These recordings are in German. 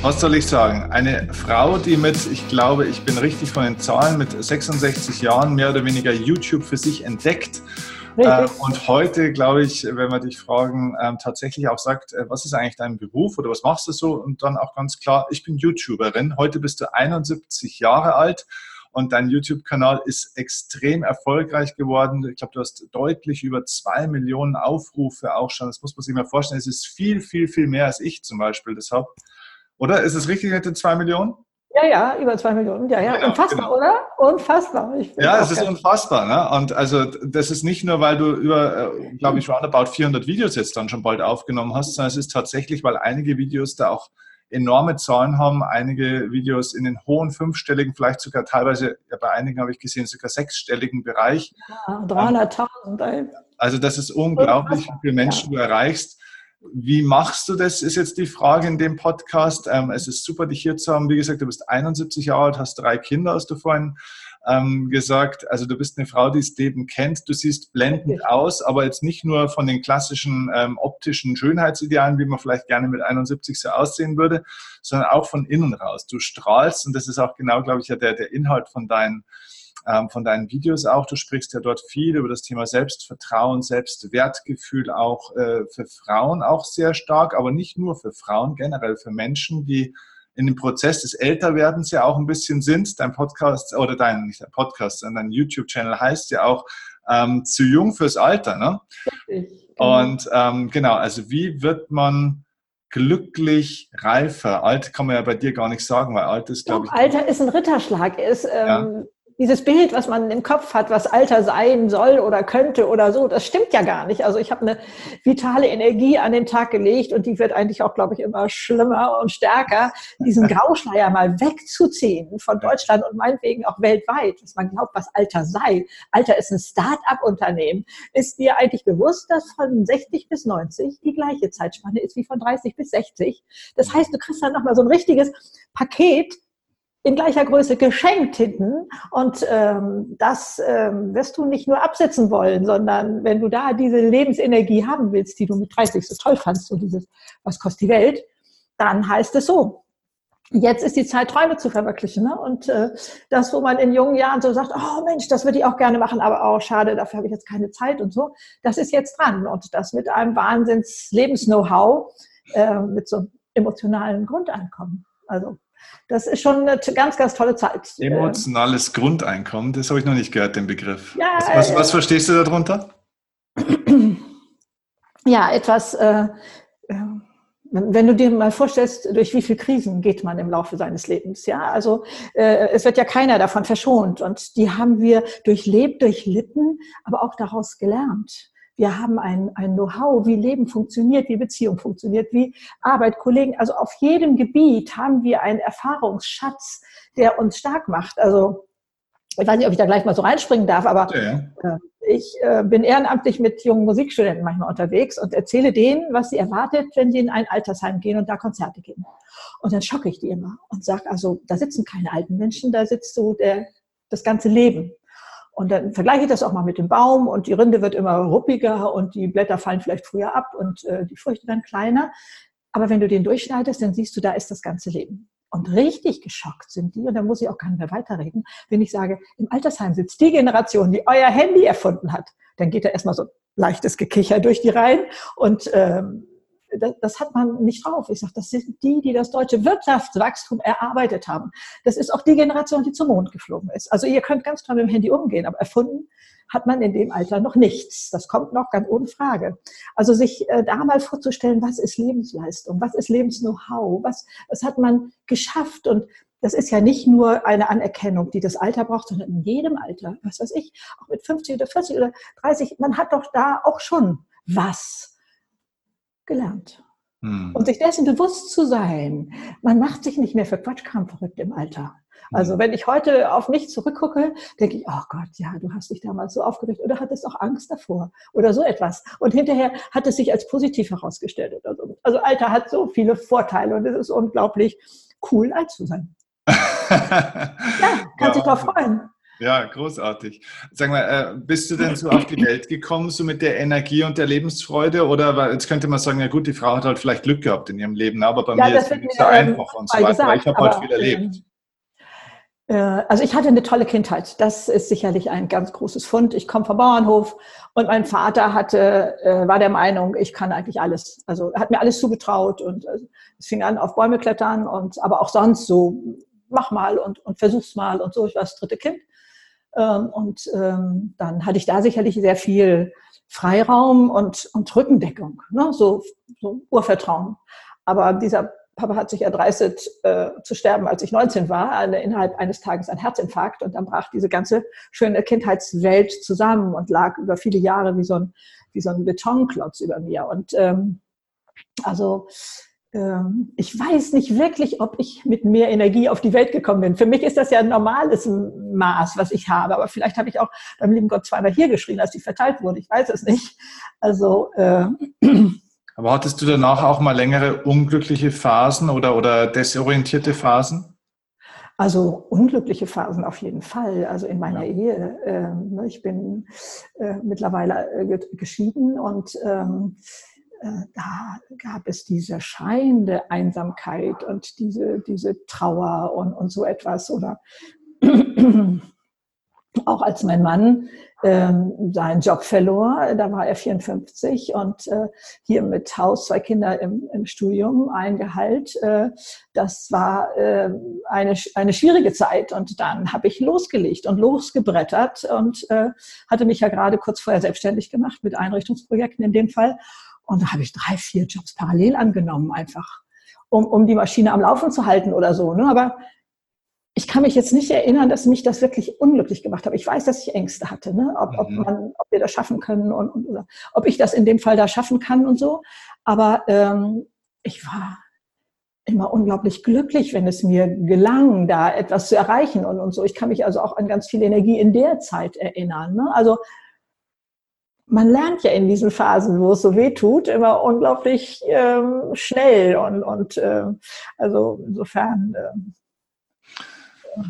Was soll ich sagen? Eine Frau, die mit, ich glaube, ich bin richtig von den Zahlen, mit 66 Jahren mehr oder weniger YouTube für sich entdeckt. Äh, und heute, glaube ich, wenn wir dich fragen, ähm, tatsächlich auch sagt, äh, was ist eigentlich dein Beruf oder was machst du so? Und dann auch ganz klar, ich bin YouTuberin. Heute bist du 71 Jahre alt und dein YouTube-Kanal ist extrem erfolgreich geworden. Ich glaube, du hast deutlich über zwei Millionen Aufrufe auch schon. Das muss man sich mal vorstellen. Es ist viel, viel, viel mehr als ich zum Beispiel. Deshalb oder? Ist es richtig mit den zwei Millionen? Ja, ja, über zwei Millionen. Ja, ja, genau, unfassbar, genau. oder? Unfassbar. Ja, es ist unfassbar. Ne? Und also das ist nicht nur, weil du über, äh, glaube ich, roundabout 400 Videos jetzt dann schon bald aufgenommen hast, sondern es ist tatsächlich, weil einige Videos da auch enorme Zahlen haben, einige Videos in den hohen fünfstelligen, vielleicht sogar teilweise, ja, bei einigen habe ich gesehen, sogar sechsstelligen Bereich. Ja, 300.000. Also das ist unglaublich, wie viele Menschen ja. du erreichst. Wie machst du das, ist jetzt die Frage in dem Podcast. Ähm, es ist super, dich hier zu haben. Wie gesagt, du bist 71 Jahre alt, hast drei Kinder, hast du vorhin ähm, gesagt. Also du bist eine Frau, die das Leben kennt. Du siehst blendend aus, aber jetzt nicht nur von den klassischen ähm, optischen Schönheitsidealen, wie man vielleicht gerne mit 71 so aussehen würde, sondern auch von innen raus. Du strahlst und das ist auch genau, glaube ich, ja der, der Inhalt von deinen von deinen Videos auch. Du sprichst ja dort viel über das Thema Selbstvertrauen, Selbstwertgefühl auch äh, für Frauen auch sehr stark, aber nicht nur für Frauen, generell für Menschen, die in dem Prozess des Älterwerdens ja auch ein bisschen sind. Dein Podcast oder dein, nicht dein Podcast, sondern dein YouTube-Channel heißt ja auch ähm, zu jung fürs Alter. Ne? Richtig, genau. Und ähm, genau, also wie wird man glücklich reifer? Alt kann man ja bei dir gar nicht sagen, weil alt ist, glaube ich. Alter ist ein Ritterschlag. Ist, ähm, dieses Bild, was man im Kopf hat, was Alter sein soll oder könnte oder so, das stimmt ja gar nicht. Also ich habe eine vitale Energie an den Tag gelegt und die wird eigentlich auch, glaube ich, immer schlimmer und stärker, diesen Grauschleier mal wegzuziehen von Deutschland und meinetwegen auch weltweit, dass man glaubt, was Alter sei. Alter ist ein Start-up-Unternehmen. Ist dir eigentlich bewusst, dass von 60 bis 90 die gleiche Zeitspanne ist wie von 30 bis 60? Das heißt, du kriegst dann nochmal so ein richtiges Paket in gleicher Größe geschenkt hinten. Und ähm, das ähm, wirst du nicht nur absetzen wollen, sondern wenn du da diese Lebensenergie haben willst, die du mit 30 so toll fandst, so dieses, was kostet die Welt, dann heißt es so. Jetzt ist die Zeit, Träume zu verwirklichen. Ne? Und äh, das, wo man in jungen Jahren so sagt, oh Mensch, das würde ich auch gerne machen, aber auch oh, schade, dafür habe ich jetzt keine Zeit und so, das ist jetzt dran. Und das mit einem Wahnsinns-Lebens-Know-how, äh, mit so einem emotionalen Grundeinkommen. Also das ist schon eine ganz, ganz tolle Zeit. Emotionales Grundeinkommen, das habe ich noch nicht gehört, den Begriff. Ja, was, was, was verstehst du darunter? Ja, etwas, äh, äh, wenn du dir mal vorstellst, durch wie viele Krisen geht man im Laufe seines Lebens, ja, also äh, es wird ja keiner davon verschont und die haben wir durchlebt, durchlitten, aber auch daraus gelernt. Wir haben ein, ein Know-how, wie Leben funktioniert, wie Beziehung funktioniert, wie Arbeit, Kollegen. Also auf jedem Gebiet haben wir einen Erfahrungsschatz, der uns stark macht. Also ich weiß nicht, ob ich da gleich mal so reinspringen darf, aber ja. äh, ich äh, bin ehrenamtlich mit jungen Musikstudenten manchmal unterwegs und erzähle denen, was sie erwartet, wenn sie in ein Altersheim gehen und da Konzerte geben. Und dann schocke ich die immer und sage, also da sitzen keine alten Menschen, da sitzt so der, das ganze Leben. Und dann vergleiche ich das auch mal mit dem Baum und die Rinde wird immer ruppiger und die Blätter fallen vielleicht früher ab und äh, die Früchte dann kleiner. Aber wenn du den durchschneidest, dann siehst du, da ist das ganze Leben. Und richtig geschockt sind die, und da muss ich auch gar nicht mehr weiterreden, wenn ich sage, im Altersheim sitzt die Generation, die euer Handy erfunden hat. Dann geht da erstmal so leichtes Gekicher durch die Reihen und ähm, das, das hat man nicht drauf. Ich sage, das sind die, die das deutsche Wirtschaftswachstum erarbeitet haben. Das ist auch die Generation, die zum Mond geflogen ist. Also ihr könnt ganz toll mit dem Handy umgehen, aber erfunden hat man in dem Alter noch nichts. Das kommt noch ganz ohne Frage. Also sich äh, da mal vorzustellen, was ist Lebensleistung, was ist Lebensknow-how, was, was hat man geschafft und das ist ja nicht nur eine Anerkennung, die das Alter braucht, sondern in jedem Alter, was weiß ich, auch mit 50 oder 40 oder 30, man hat doch da auch schon was gelernt. Hm. Und sich dessen bewusst zu sein, man macht sich nicht mehr für Quatschkram verrückt im Alter. Also wenn ich heute auf mich zurückgucke, denke ich, oh Gott, ja, du hast dich damals so aufgeregt oder hattest auch Angst davor oder so etwas. Und hinterher hat es sich als positiv herausgestellt oder so. Also Alter hat so viele Vorteile und es ist unglaublich cool, alt zu sein. ja, kannst dich ja. drauf freuen. Ja, großartig. Sag mal, äh, bist du denn so auf die Welt gekommen, so mit der Energie und der Lebensfreude? Oder weil jetzt könnte man sagen, ja gut, die Frau hat halt vielleicht Glück gehabt in ihrem Leben, aber bei ja, mir ist es nicht so einfach und so weiter. Gesagt, ich habe halt viel erlebt. Ähm, äh, also ich hatte eine tolle Kindheit. Das ist sicherlich ein ganz großes Fund. Ich komme vom Bauernhof und mein Vater hatte, äh, war der Meinung, ich kann eigentlich alles. Also er hat mir alles zugetraut und äh, es fing an auf Bäume klettern und aber auch sonst so, mach mal und, und versuch's mal und so. Ich war das dritte Kind. Ähm, und ähm, dann hatte ich da sicherlich sehr viel Freiraum und, und Rückendeckung, ne? so, so Urvertrauen. Aber dieser Papa hat sich erdreistet äh, zu sterben, als ich 19 war, eine, innerhalb eines Tages ein Herzinfarkt und dann brach diese ganze schöne Kindheitswelt zusammen und lag über viele Jahre wie so ein, wie so ein Betonklotz über mir. Und ähm, also ich weiß nicht wirklich, ob ich mit mehr Energie auf die Welt gekommen bin. Für mich ist das ja ein normales Maß, was ich habe, aber vielleicht habe ich auch beim lieben Gott zweimal hier geschrien, als die verteilt wurde. Ich weiß es nicht. Also äh, Aber hattest du danach auch mal längere unglückliche Phasen oder, oder desorientierte Phasen? Also unglückliche Phasen auf jeden Fall. Also in meiner ja. Ehe. Äh, ich bin äh, mittlerweile äh, geschieden und ähm, äh, da gab es diese scheinende Einsamkeit und diese, diese Trauer und, und so etwas. Oder auch als mein Mann ähm, seinen Job verlor, da war er 54 und äh, hier mit Haus, zwei Kinder im, im Studium, ein Gehalt. Äh, das war äh, eine, eine schwierige Zeit und dann habe ich losgelegt und losgebrettert und äh, hatte mich ja gerade kurz vorher selbstständig gemacht mit Einrichtungsprojekten in dem Fall und da habe ich drei, vier Jobs parallel angenommen einfach, um, um die Maschine am Laufen zu halten oder so. Ne? Aber ich kann mich jetzt nicht erinnern, dass mich das wirklich unglücklich gemacht hat. Ich weiß, dass ich Ängste hatte, ne? ob, mhm. ob, man, ob wir das schaffen können und, und oder ob ich das in dem Fall da schaffen kann und so. Aber ähm, ich war immer unglaublich glücklich, wenn es mir gelang, da etwas zu erreichen und, und so. Ich kann mich also auch an ganz viel Energie in der Zeit erinnern. Ne? Also man lernt ja in diesen Phasen, wo es so weh tut, immer unglaublich ähm, schnell und, und äh, also insofern äh,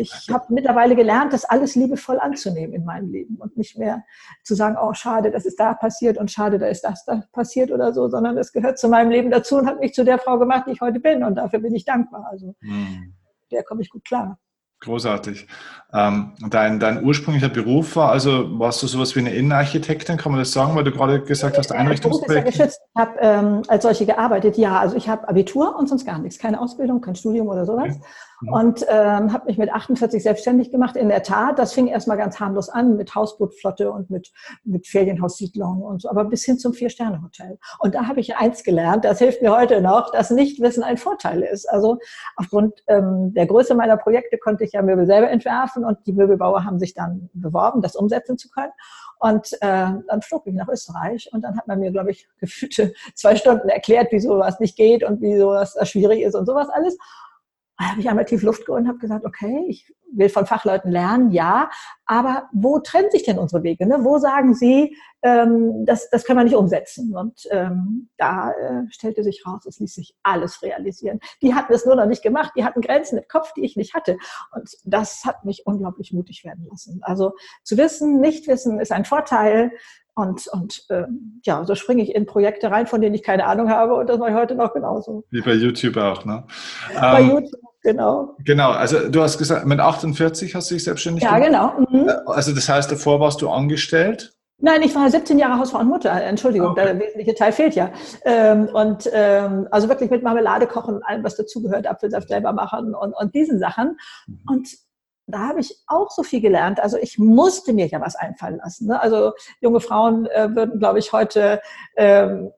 ich habe mittlerweile gelernt, das alles liebevoll anzunehmen in meinem Leben und nicht mehr zu sagen, oh schade, das ist da passiert und schade, da ist das da passiert oder so, sondern es gehört zu meinem Leben dazu und hat mich zu der Frau gemacht, die ich heute bin und dafür bin ich dankbar. Also mhm. der komme ich gut klar. Großartig. Ähm, dein, dein ursprünglicher Beruf war also, warst du sowas wie eine Innenarchitektin, kann man das sagen, weil du gerade gesagt hast, Einrichtungsprojekt? Ich ja geschützt. Ich habe ähm, als solche gearbeitet, ja. Also ich habe Abitur und sonst gar nichts, keine Ausbildung, kein Studium oder sowas. Okay. Mhm. Und ähm, habe mich mit 48 selbstständig gemacht. In der Tat, das fing erstmal ganz harmlos an mit Hausbootflotte und mit, mit Ferienhaussiedlungen und so, aber bis hin zum Vier-Sterne-Hotel. Und da habe ich eins gelernt, das hilft mir heute noch, dass Nichtwissen ein Vorteil ist. Also aufgrund ähm, der Größe meiner Projekte konnte ich ja Möbel selber entwerfen und die Möbelbauer haben sich dann beworben, das umsetzen zu können. Und äh, dann flog ich nach Österreich und dann hat man mir, glaube ich, gefühlte zwei Stunden erklärt, wieso was nicht geht und wieso was schwierig ist und sowas alles. Da habe ich einmal tief Luft geholt und habe gesagt, okay, ich will von Fachleuten lernen, ja, aber wo trennen sich denn unsere Wege? Ne? Wo sagen Sie, ähm, das, das können wir nicht umsetzen? Und ähm, da äh, stellte sich raus, es ließ sich alles realisieren. Die hatten es nur noch nicht gemacht, die hatten Grenzen im Kopf, die ich nicht hatte. Und das hat mich unglaublich mutig werden lassen. Also zu wissen, nicht wissen ist ein Vorteil. Und, und äh, ja, so springe ich in Projekte rein, von denen ich keine Ahnung habe und das mache ich heute noch genauso. Wie bei YouTube auch, ne? Bei ähm, YouTube genau. Genau, also du hast gesagt, mit 48 hast du dich selbstständig ja, gemacht? Ja, genau. Mhm. Also das heißt, davor warst du angestellt? Nein, ich war 17 Jahre Hausfrau und Mutter. Entschuldigung, okay. der wesentliche Teil fehlt ja. Ähm, und ähm, also wirklich mit Marmelade kochen und allem, was dazugehört, Apfelsaft selber machen und, und diesen Sachen. Mhm. Und da habe ich auch so viel gelernt. Also ich musste mir ja was einfallen lassen. Ne? Also junge Frauen äh, würden, glaube ich, heute ähm,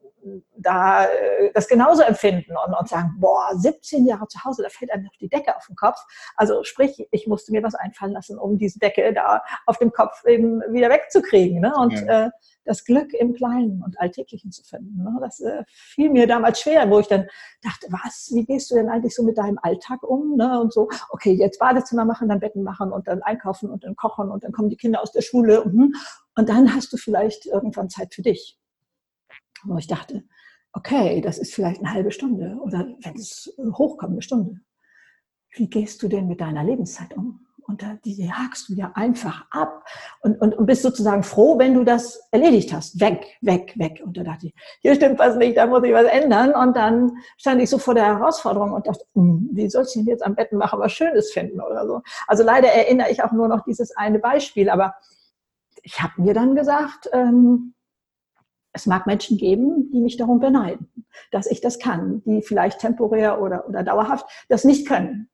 da äh, das genauso empfinden und, und sagen, boah, 17 Jahre zu Hause, da fällt einem noch die Decke auf den Kopf. Also sprich, ich musste mir was einfallen lassen, um diese Decke da auf dem Kopf eben wieder wegzukriegen. Ne? Und ja. äh, das Glück im Kleinen und Alltäglichen zu finden. Ne? Das äh, fiel mir damals schwer, wo ich dann dachte, was, wie gehst du denn eigentlich so mit deinem Alltag um? Ne? Und so, okay, jetzt Badezimmer machen, dann Betten machen und dann einkaufen und dann kochen und dann kommen die Kinder aus der Schule. Und, und dann hast du vielleicht irgendwann Zeit für dich wo ich dachte, okay, das ist vielleicht eine halbe Stunde oder wenn es hochkommt, eine Stunde. Wie gehst du denn mit deiner Lebenszeit um? und die hakst du ja einfach ab und, und, und bist sozusagen froh, wenn du das erledigt hast. Weg, weg, weg. Und da dachte ich, hier stimmt was nicht, da muss ich was ändern. Und dann stand ich so vor der Herausforderung und dachte, hm, wie soll ich denn jetzt am Betten machen, was Schönes finden oder so. Also leider erinnere ich auch nur noch dieses eine Beispiel, aber ich habe mir dann gesagt, ähm, es mag Menschen geben, die mich darum beneiden, dass ich das kann, die vielleicht temporär oder, oder dauerhaft das nicht können.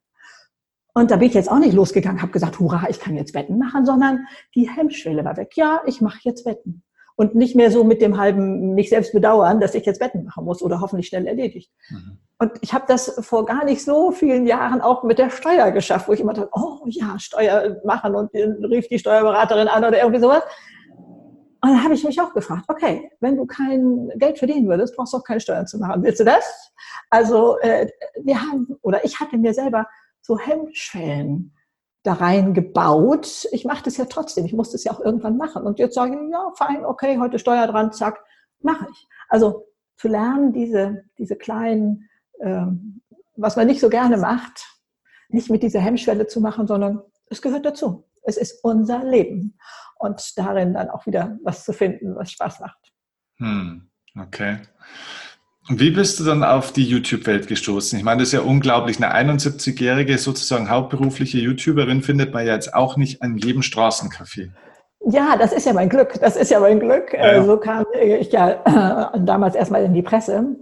Und da bin ich jetzt auch nicht losgegangen, habe gesagt, hurra, ich kann jetzt Betten machen, sondern die Hemmschwelle war weg. Ja, ich mache jetzt Betten. Und nicht mehr so mit dem halben mich selbst bedauern, dass ich jetzt Betten machen muss oder hoffentlich schnell erledigt. Mhm. Und ich habe das vor gar nicht so vielen Jahren auch mit der Steuer geschafft, wo ich immer dachte, oh ja, Steuer machen und rief die Steuerberaterin an oder irgendwie sowas. Und dann habe ich mich auch gefragt, okay, wenn du kein Geld verdienen würdest, brauchst du auch keine Steuern zu machen. Willst du das? Also äh, wir haben, oder ich hatte mir selber so Hemmschwellen da reingebaut. Ich mache das ja trotzdem. Ich muss das ja auch irgendwann machen. Und jetzt sage ich, ja, fein, okay, heute Steuer dran, zack, mache ich. Also zu lernen, diese, diese kleinen, ähm, was man nicht so gerne macht, nicht mit dieser Hemmschwelle zu machen, sondern es gehört dazu. Es ist unser Leben. Und darin dann auch wieder was zu finden, was Spaß macht. Hm, okay. Wie bist du dann auf die YouTube-Welt gestoßen? Ich meine, das ist ja unglaublich. Eine 71-jährige, sozusagen hauptberufliche YouTuberin findet man ja jetzt auch nicht an jedem Straßencafé. Ja, das ist ja mein Glück. Das ist ja mein Glück. Ja, ja. So kam ich ja äh, damals erstmal in die Presse.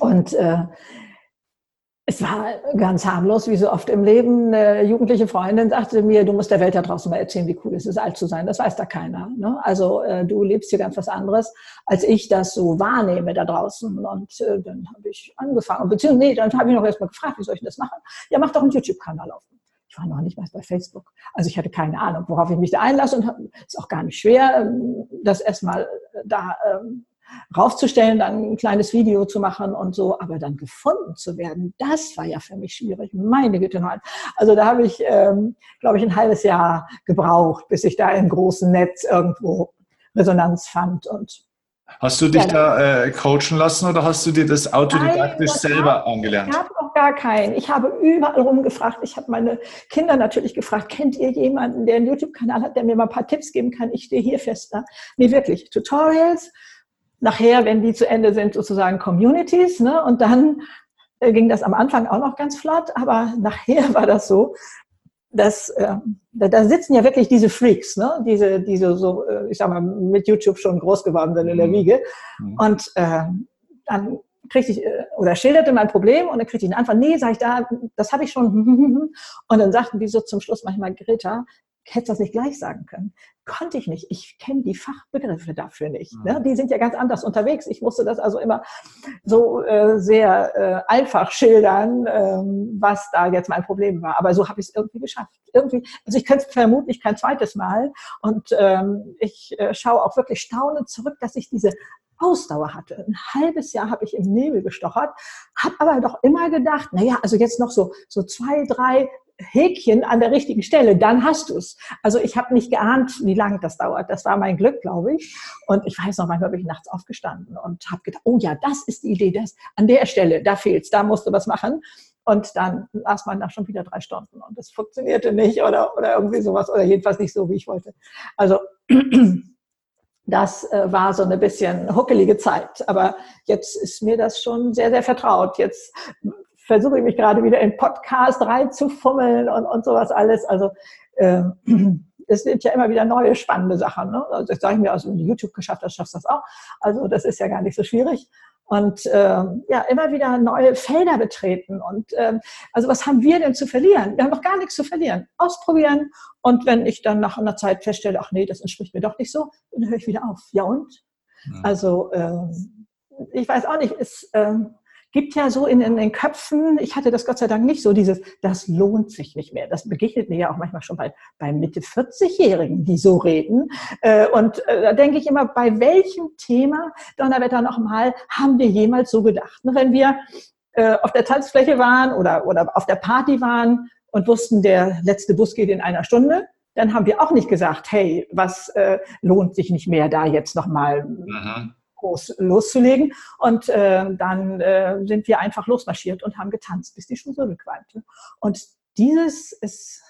Und äh, es war ganz harmlos, wie so oft im Leben. Eine jugendliche Freundin sagte mir, du musst der Welt da draußen mal erzählen, wie cool es ist, alt zu sein. Das weiß da keiner. Ne? Also äh, du lebst hier ganz was anderes, als ich das so wahrnehme da draußen. Und äh, dann habe ich angefangen. Beziehungsweise, nee, dann habe ich noch erstmal gefragt, wie soll ich denn das machen? Ja, mach doch einen YouTube-Kanal auf. Ich war noch nicht mal bei Facebook. Also ich hatte keine Ahnung, worauf ich mich da einlasse und ist auch gar nicht schwer, ähm, das erstmal da ähm, raufzustellen, dann ein kleines Video zu machen und so, aber dann gefunden zu werden, das war ja für mich schwierig. Meine Güte, nein. Also da habe ich, ähm, glaube ich, ein halbes Jahr gebraucht, bis ich da im großen Netz irgendwo Resonanz fand und Hast du dich ja, da äh, coachen lassen oder hast du dir das autodidaktisch Nein, selber hab, angelernt? Ich habe noch gar keinen. Ich habe überall rumgefragt. Ich habe meine Kinder natürlich gefragt, kennt ihr jemanden, der einen YouTube-Kanal hat, der mir mal ein paar Tipps geben kann? Ich stehe hier fest da. Nee, wirklich. Tutorials, nachher, wenn die zu Ende sind, sozusagen Communities. Ne? Und dann äh, ging das am Anfang auch noch ganz flott, aber nachher war das so, dass äh, da, da sitzen ja wirklich diese Freaks, ne? diese, diese so, äh, ich sag mal, mit YouTube schon groß geworden sind in der mhm. Wiege. Mhm. Und äh, dann kriegte ich äh, oder schilderte mein Problem und dann kriegte ich eine Antwort, nee, sag ich da, das habe ich schon. Und dann sagten die so zum Schluss manchmal, Greta, hätte das nicht gleich sagen können. Konnte ich nicht. Ich kenne die Fachbegriffe dafür nicht. Ne? Mhm. Die sind ja ganz anders unterwegs. Ich musste das also immer so äh, sehr äh, einfach schildern, ähm, was da jetzt mein Problem war. Aber so habe ich es irgendwie geschafft. Irgendwie, also ich könnte es vermutlich kein zweites Mal. Und ähm, ich äh, schaue auch wirklich staunend zurück, dass ich diese Ausdauer hatte. Ein halbes Jahr habe ich im Nebel gestochert, habe aber doch immer gedacht, naja, also jetzt noch so, so zwei, drei Häkchen an der richtigen Stelle, dann hast du es. Also ich habe nicht geahnt, wie lange das dauert. Das war mein Glück, glaube ich. Und ich weiß noch, manchmal bin ich nachts aufgestanden und habe gedacht, oh ja, das ist die Idee, das an der Stelle, da fehlt's, da musst du was machen. Und dann las man da schon wieder drei Stunden und das funktionierte nicht oder, oder irgendwie sowas oder jedenfalls nicht so, wie ich wollte. Also das äh, war so eine bisschen huckelige Zeit. Aber jetzt ist mir das schon sehr, sehr vertraut. Jetzt versuche ich mich gerade wieder in Podcast reinzufummeln und, und sowas alles. Also äh, es sind ja immer wieder neue spannende Sachen. Ne? Also das sage ich mir, also wenn du YouTube geschafft hast, schaffst du das auch. Also das ist ja gar nicht so schwierig. Und äh, ja, immer wieder neue Felder betreten. Und äh, also was haben wir denn zu verlieren? Wir haben doch gar nichts zu verlieren. Ausprobieren. Und wenn ich dann nach einer Zeit feststelle, ach nee, das entspricht mir doch nicht so, dann höre ich wieder auf. Ja und? Ja. Also äh, ich weiß auch nicht, ist, äh, gibt ja so in, in, den Köpfen, ich hatte das Gott sei Dank nicht so, dieses, das lohnt sich nicht mehr. Das begegnet mir ja auch manchmal schon bei, bei Mitte 40-Jährigen, die so reden. Äh, und äh, da denke ich immer, bei welchem Thema, Donnerwetter nochmal, haben wir jemals so gedacht? Ne, wenn wir äh, auf der Tanzfläche waren oder, oder auf der Party waren und wussten, der letzte Bus geht in einer Stunde, dann haben wir auch nicht gesagt, hey, was äh, lohnt sich nicht mehr, da jetzt nochmal mhm groß loszulegen. Und äh, dann äh, sind wir einfach losmarschiert und haben getanzt, bis die Schuhe zurückweinte. Und dieses ist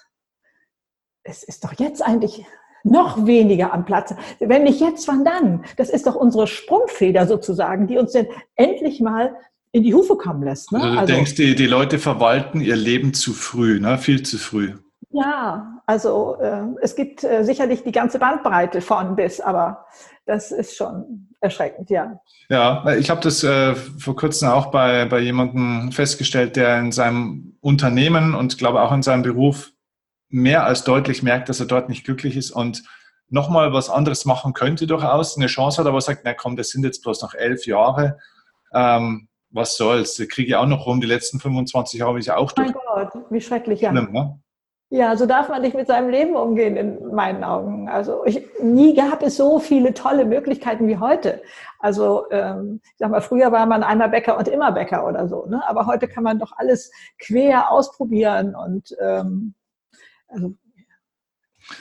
es ist doch jetzt eigentlich noch weniger am Platz. Wenn nicht jetzt, wann dann? Das ist doch unsere Sprungfeder sozusagen, die uns denn endlich mal in die Hufe kommen lässt. Ne? Also du also, denkst, die, die Leute verwalten ihr Leben zu früh, ne? viel zu früh. Ja, also äh, es gibt äh, sicherlich die ganze Bandbreite von bis, aber das ist schon erschreckend, ja. Ja, ich habe das äh, vor kurzem auch bei, bei jemandem festgestellt, der in seinem Unternehmen und glaube auch in seinem Beruf mehr als deutlich merkt, dass er dort nicht glücklich ist und nochmal was anderes machen könnte durchaus, eine Chance hat, aber sagt, na komm, das sind jetzt bloß noch elf Jahre. Ähm, was soll's, kriege ich auch noch rum, die letzten 25 Jahre habe ich auch durch. Mein Gott, wie schrecklich, ja. Ne? Ja, so darf man nicht mit seinem Leben umgehen, in meinen Augen. Also ich, nie gab es so viele tolle Möglichkeiten wie heute. Also ähm, ich sag mal, früher war man einmal Bäcker und immer Bäcker oder so. Ne? Aber heute kann man doch alles quer ausprobieren und ähm, also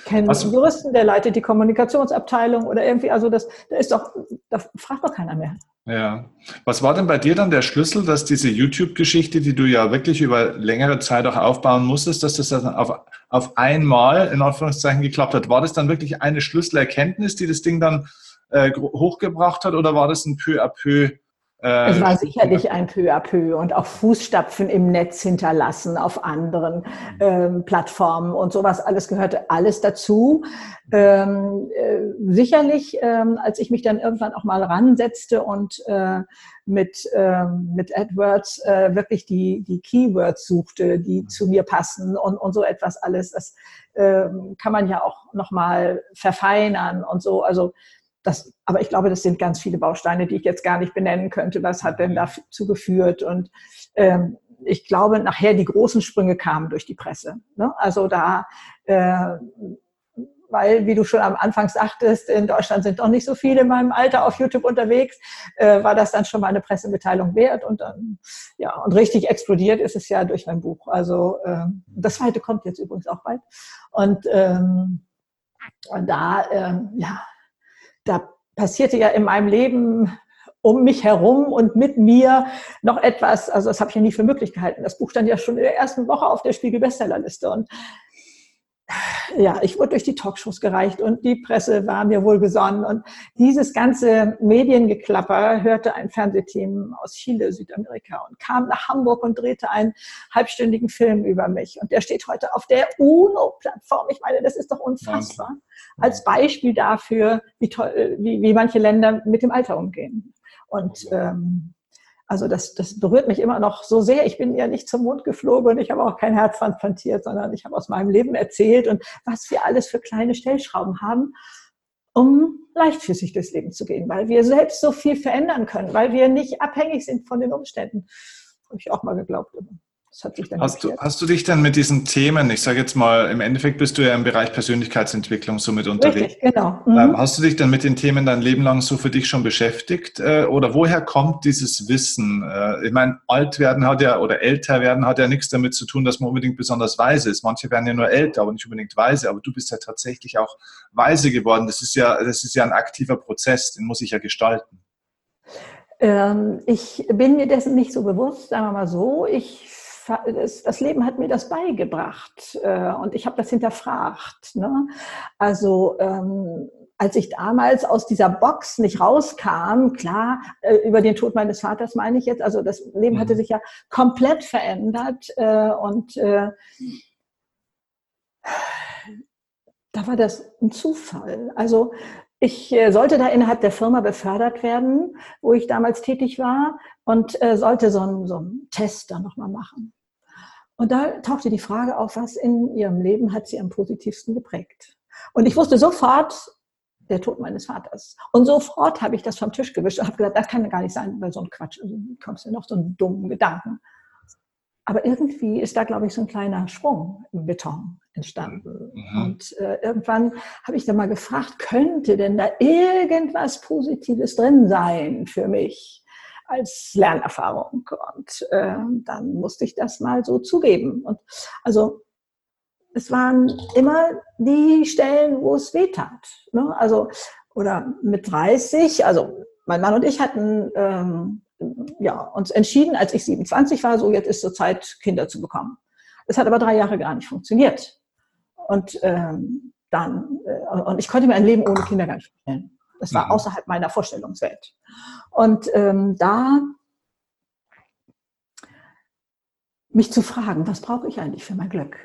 kennen also, Juristen, der leitet die Kommunikationsabteilung oder irgendwie, also das, da ist doch, da fragt doch keiner mehr. Ja. Was war denn bei dir dann der Schlüssel, dass diese YouTube-Geschichte, die du ja wirklich über längere Zeit auch aufbauen musstest, dass das dann auf, auf einmal in Anführungszeichen geklappt hat? War das dann wirklich eine Schlüsselerkenntnis, die das Ding dann äh, hochgebracht hat oder war das ein peu à peu es war sicherlich ein peu à peu und auch Fußstapfen im Netz hinterlassen auf anderen ähm, Plattformen und sowas alles gehörte alles dazu. Ähm, äh, sicherlich, ähm, als ich mich dann irgendwann auch mal ransetzte und äh, mit, ähm, mit AdWords äh, wirklich die, die Keywords suchte, die mhm. zu mir passen und, und so etwas alles, das ähm, kann man ja auch nochmal verfeinern und so. Also das, aber ich glaube, das sind ganz viele Bausteine, die ich jetzt gar nicht benennen könnte. Was hat denn dazu geführt? Und ähm, ich glaube, nachher die großen Sprünge kamen durch die Presse. Ne? Also da, äh, weil, wie du schon am Anfang sagtest, in Deutschland sind doch nicht so viele in meinem Alter auf YouTube unterwegs, äh, war das dann schon mal eine Pressemitteilung wert und dann, ja, und richtig explodiert ist es ja durch mein Buch. Also äh, das zweite kommt jetzt übrigens auch bald. Und, ähm, und da, äh, ja, da passierte ja in meinem Leben um mich herum und mit mir noch etwas, also das habe ich ja nie für möglich gehalten. Das Buch stand ja schon in der ersten Woche auf der Spiegel-Bestsellerliste und ja, ich wurde durch die Talkshows gereicht und die Presse war mir wohl gesonnen. Und dieses ganze Mediengeklapper hörte ein Fernsehteam aus Chile, Südamerika und kam nach Hamburg und drehte einen halbstündigen Film über mich. Und der steht heute auf der UNO-Plattform. Ich meine, das ist doch unfassbar. Als Beispiel dafür, wie, toll, wie, wie manche Länder mit dem Alter umgehen. Und ähm, also das, das berührt mich immer noch so sehr. Ich bin ja nicht zum Mond geflogen und ich habe auch kein Herz transplantiert, sondern ich habe aus meinem Leben erzählt und was wir alles für kleine Stellschrauben haben, um leichtfüßig durchs Leben zu gehen, weil wir selbst so viel verändern können, weil wir nicht abhängig sind von den Umständen. Habe ich auch mal geglaubt. Das hat sich dann hast, du, hast du dich dann mit diesen Themen, ich sage jetzt mal, im Endeffekt bist du ja im Bereich Persönlichkeitsentwicklung somit unterwegs. Richtig, genau. Mhm. Ähm, hast du dich dann mit den Themen dein Leben lang so für dich schon beschäftigt? Äh, oder woher kommt dieses Wissen? Äh, ich meine, alt werden hat ja, oder älter werden hat ja nichts damit zu tun, dass man unbedingt besonders weise ist. Manche werden ja nur älter, aber nicht unbedingt weise. Aber du bist ja tatsächlich auch weise geworden. Das ist ja, das ist ja ein aktiver Prozess, den muss ich ja gestalten. Ähm, ich bin mir dessen nicht so bewusst, sagen wir mal so. Ich das Leben hat mir das beigebracht äh, und ich habe das hinterfragt. Ne? Also ähm, als ich damals aus dieser Box nicht rauskam, klar, äh, über den Tod meines Vaters meine ich jetzt, also das Leben hatte mhm. sich ja komplett verändert äh, und äh, da war das ein Zufall. Also ich sollte da innerhalb der Firma befördert werden, wo ich damals tätig war und äh, sollte so einen, so einen Test dann nochmal machen. Und da tauchte die Frage auf, was in ihrem Leben hat sie am positivsten geprägt. Und ich wusste sofort, der Tod meines Vaters. Und sofort habe ich das vom Tisch gewischt und habe gesagt, das kann ja gar nicht sein, weil so ein Quatsch, also kommst du noch so einen dummen Gedanken. Aber irgendwie ist da, glaube ich, so ein kleiner Sprung im Beton entstanden. Mhm. Und äh, irgendwann habe ich dann mal gefragt, könnte denn da irgendwas Positives drin sein für mich? Als Lernerfahrung. Und äh, dann musste ich das mal so zugeben. Und also es waren immer die Stellen, wo es weh tat. Ne? Also, oder mit 30, also mein Mann und ich hatten ähm, ja, uns entschieden, als ich 27 war, so jetzt ist zur Zeit, Kinder zu bekommen. Es hat aber drei Jahre gar nicht funktioniert. Und ähm, dann, äh, und ich konnte mir ein Leben ohne Kinder gar nicht vorstellen. Das war mhm. außerhalb meiner Vorstellungswelt. Und ähm, da mich zu fragen, was brauche ich eigentlich für mein Glück?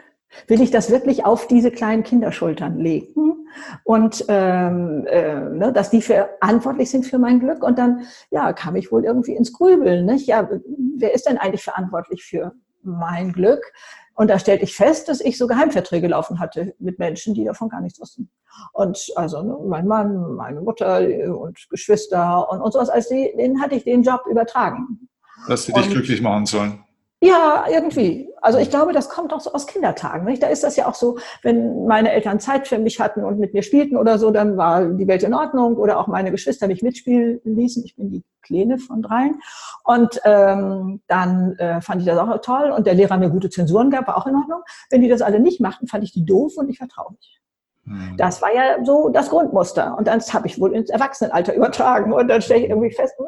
Will ich das wirklich auf diese kleinen Kinderschultern legen und ähm, äh, ne, dass die verantwortlich sind für mein Glück? Und dann ja, kam ich wohl irgendwie ins Grübeln. Nicht? Ja, wer ist denn eigentlich verantwortlich für mein Glück? Und da stellte ich fest, dass ich so Geheimverträge laufen hatte mit Menschen, die davon gar nichts wussten. Und also ne, mein Mann, meine Mutter und Geschwister und, und sowas, als die, denen hatte ich den Job übertragen. Dass sie dich und, glücklich machen sollen. Ja, irgendwie. Also ich glaube, das kommt auch so aus Kindertagen. Nicht? Da ist das ja auch so, wenn meine Eltern Zeit für mich hatten und mit mir spielten oder so, dann war die Welt in Ordnung oder auch meine Geschwister mich mitspielen ließen. Ich bin die Kleine von dreien. Und ähm, dann äh, fand ich das auch toll und der Lehrer mir gute Zensuren gab, war auch in Ordnung. Wenn die das alle nicht machten, fand ich die doof und ich vertraue mich. Hm. Das war ja so das Grundmuster. Und das habe ich wohl ins Erwachsenenalter übertragen. Und dann stelle ich irgendwie fest, hm,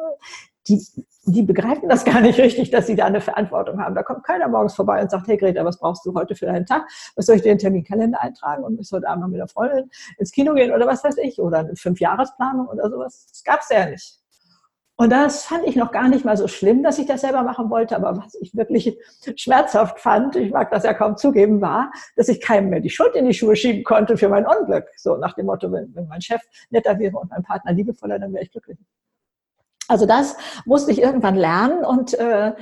die, die begreifen das gar nicht richtig, dass sie da eine Verantwortung haben. Da kommt keiner morgens vorbei und sagt, hey Greta, was brauchst du heute für deinen Tag? Was soll ich dir in den Terminkalender eintragen und bis heute Abend mit der Freundin ins Kino gehen oder was weiß ich? Oder eine Fünfjahresplanung oder sowas. Das gab's ja nicht. Und das fand ich noch gar nicht mal so schlimm, dass ich das selber machen wollte. Aber was ich wirklich schmerzhaft fand, ich mag das ja kaum zugeben, war, dass ich keinem mehr die Schuld in die Schuhe schieben konnte für mein Unglück. So nach dem Motto, wenn, wenn mein Chef netter wäre und mein Partner liebevoller, dann wäre ich glücklich. Also das musste ich irgendwann lernen und äh,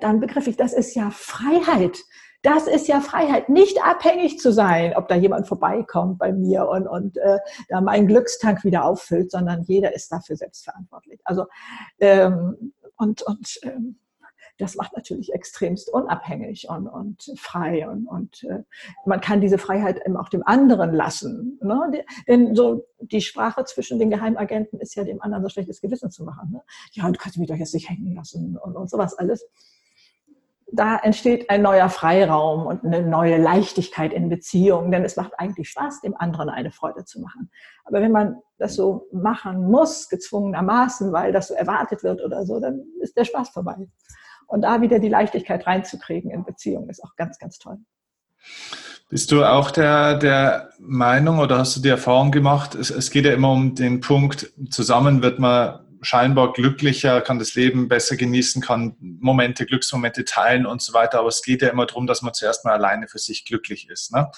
dann begriff ich, das ist ja Freiheit. Das ist ja Freiheit, nicht abhängig zu sein, ob da jemand vorbeikommt bei mir und, und äh, da meinen Glückstank wieder auffüllt, sondern jeder ist dafür selbstverantwortlich. Also ähm, und, und ähm, das macht natürlich extremst unabhängig und, und frei und, und äh, man kann diese Freiheit eben auch dem anderen lassen. Ne? Denn so die Sprache zwischen den Geheimagenten ist ja dem anderen so schlechtes Gewissen zu machen. Ne? Ja, und du kannst mich doch jetzt nicht hängen lassen und, und sowas alles. Da entsteht ein neuer Freiraum und eine neue Leichtigkeit in Beziehungen, denn es macht eigentlich Spaß, dem anderen eine Freude zu machen. Aber wenn man das so machen muss, gezwungenermaßen, weil das so erwartet wird oder so, dann ist der Spaß vorbei. Und da wieder die Leichtigkeit reinzukriegen in Beziehungen ist auch ganz, ganz toll. Bist du auch der, der Meinung oder hast du die Erfahrung gemacht, es, es geht ja immer um den Punkt, zusammen wird man scheinbar glücklicher, kann das Leben besser genießen, kann Momente, Glücksmomente teilen und so weiter. Aber es geht ja immer darum, dass man zuerst mal alleine für sich glücklich ist. Ne?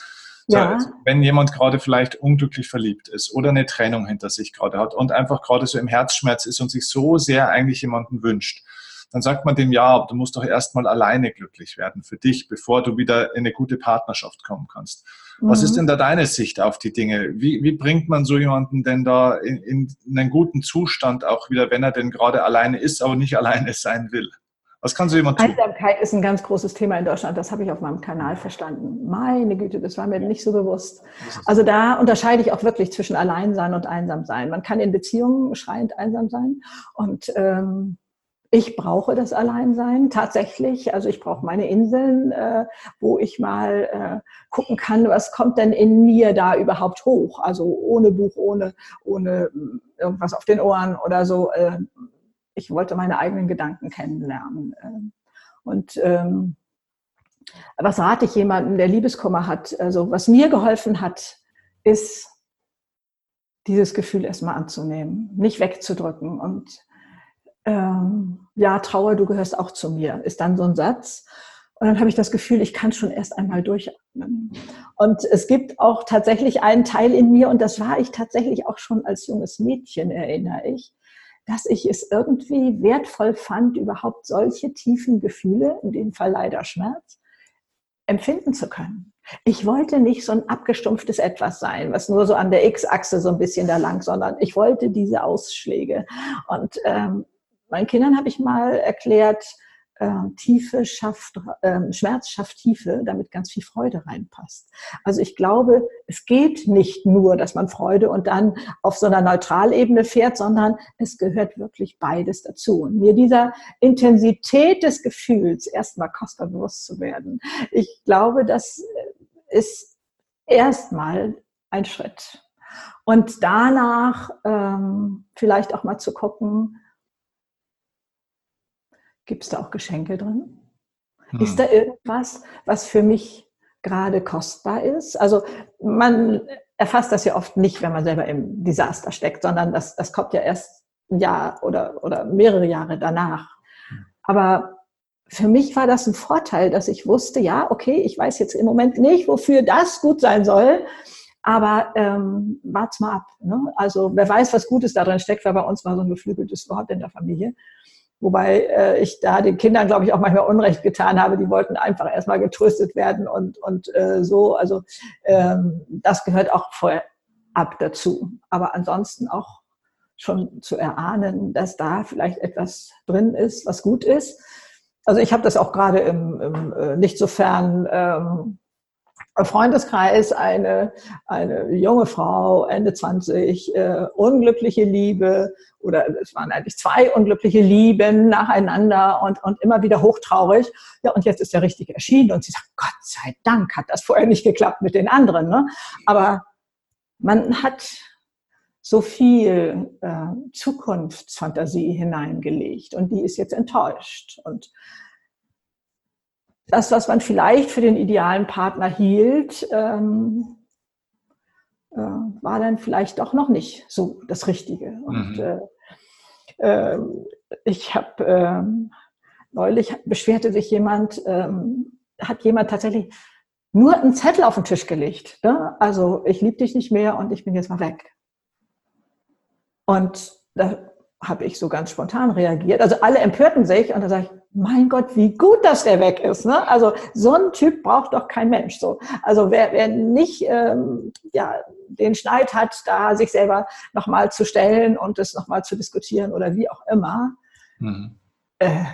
Ja. Also, wenn jemand gerade vielleicht unglücklich verliebt ist oder eine Trennung hinter sich gerade hat und einfach gerade so im Herzschmerz ist und sich so sehr eigentlich jemanden wünscht, dann sagt man dem ja, du musst doch erstmal alleine glücklich werden für dich, bevor du wieder in eine gute Partnerschaft kommen kannst. Mhm. Was ist mhm. denn da deine Sicht auf die Dinge? Wie, wie bringt man so jemanden denn da in, in einen guten Zustand auch wieder, wenn er denn gerade alleine ist, aber nicht alleine sein will? Was kann so jemand tun? Einsamkeit ist ein ganz großes Thema in Deutschland. Das habe ich auf meinem Kanal verstanden. Meine Güte, das war mir nicht so bewusst. Also da unterscheide ich auch wirklich zwischen Alleinsein und Einsamsein. Man kann in Beziehungen schreiend einsam sein und ähm, ich brauche das Alleinsein tatsächlich. Also ich brauche meine Inseln, äh, wo ich mal äh, gucken kann, was kommt denn in mir da überhaupt hoch. Also ohne Buch, ohne, ohne mm, irgendwas auf den Ohren oder so. Äh, ich wollte meine eigenen Gedanken kennenlernen. Äh. Und ähm, was rate ich jemandem, der Liebeskummer hat? Also was mir geholfen hat, ist dieses Gefühl erstmal anzunehmen, nicht wegzudrücken und ähm, ja, Trauer, du gehörst auch zu mir, ist dann so ein Satz. Und dann habe ich das Gefühl, ich kann schon erst einmal durchatmen. Und es gibt auch tatsächlich einen Teil in mir, und das war ich tatsächlich auch schon als junges Mädchen, erinnere ich, dass ich es irgendwie wertvoll fand, überhaupt solche tiefen Gefühle, in dem Fall leider Schmerz, empfinden zu können. Ich wollte nicht so ein abgestumpftes Etwas sein, was nur so an der X-Achse so ein bisschen da lang, sondern ich wollte diese Ausschläge. Und ähm, Meinen Kindern habe ich mal erklärt, äh, Tiefe schafft, äh, Schmerz schafft Tiefe, damit ganz viel Freude reinpasst. Also ich glaube, es geht nicht nur, dass man Freude und dann auf so einer Neutralebene fährt, sondern es gehört wirklich beides dazu. Und mir dieser Intensität des Gefühls erstmal kostbar bewusst zu werden, ich glaube, das ist erstmal ein Schritt. Und danach ähm, vielleicht auch mal zu gucken, Gibt es da auch Geschenke drin? Hm. Ist da irgendwas, was für mich gerade kostbar ist. Also man erfasst das ja oft nicht, wenn man selber im Desaster steckt, sondern das, das kommt ja erst ein Jahr oder, oder mehrere Jahre danach. Aber für mich war das ein Vorteil, dass ich wusste, ja, okay, ich weiß jetzt im Moment nicht, wofür das gut sein soll, aber ähm, wart's mal ab. Ne? Also wer weiß, was Gutes darin steckt, weil bei uns war so ein geflügeltes Wort in der Familie. Wobei äh, ich da den Kindern, glaube ich, auch manchmal Unrecht getan habe. Die wollten einfach erstmal getröstet werden und, und äh, so. Also ähm, das gehört auch vorher ab dazu. Aber ansonsten auch schon zu erahnen, dass da vielleicht etwas drin ist, was gut ist. Also ich habe das auch gerade im, im äh, nicht so fern ähm, Freundeskreis eine, eine junge Frau, Ende 20, äh, unglückliche Liebe oder es waren eigentlich zwei unglückliche Lieben nacheinander und, und immer wieder hochtraurig. Ja, und jetzt ist der Richtige erschienen und sie sagt, Gott sei Dank hat das vorher nicht geklappt mit den anderen. Ne? Aber man hat so viel äh, Zukunftsfantasie hineingelegt und die ist jetzt enttäuscht. Und das, was man vielleicht für den idealen Partner hielt, ähm, äh, war dann vielleicht doch noch nicht so das Richtige. Und mhm. äh, äh, ich habe ähm, neulich beschwerte sich jemand, ähm, hat jemand tatsächlich nur einen Zettel auf den Tisch gelegt. Ne? Also ich liebe dich nicht mehr und ich bin jetzt mal weg. Und da habe ich so ganz spontan reagiert. Also alle empörten sich und da sage ich, mein Gott, wie gut, dass der weg ist. Ne? Also so ein Typ braucht doch kein Mensch. So. Also wer, wer nicht ähm, ja, den Schneid hat, da sich selber nochmal zu stellen und es nochmal zu diskutieren oder wie auch immer. Mhm. Äh,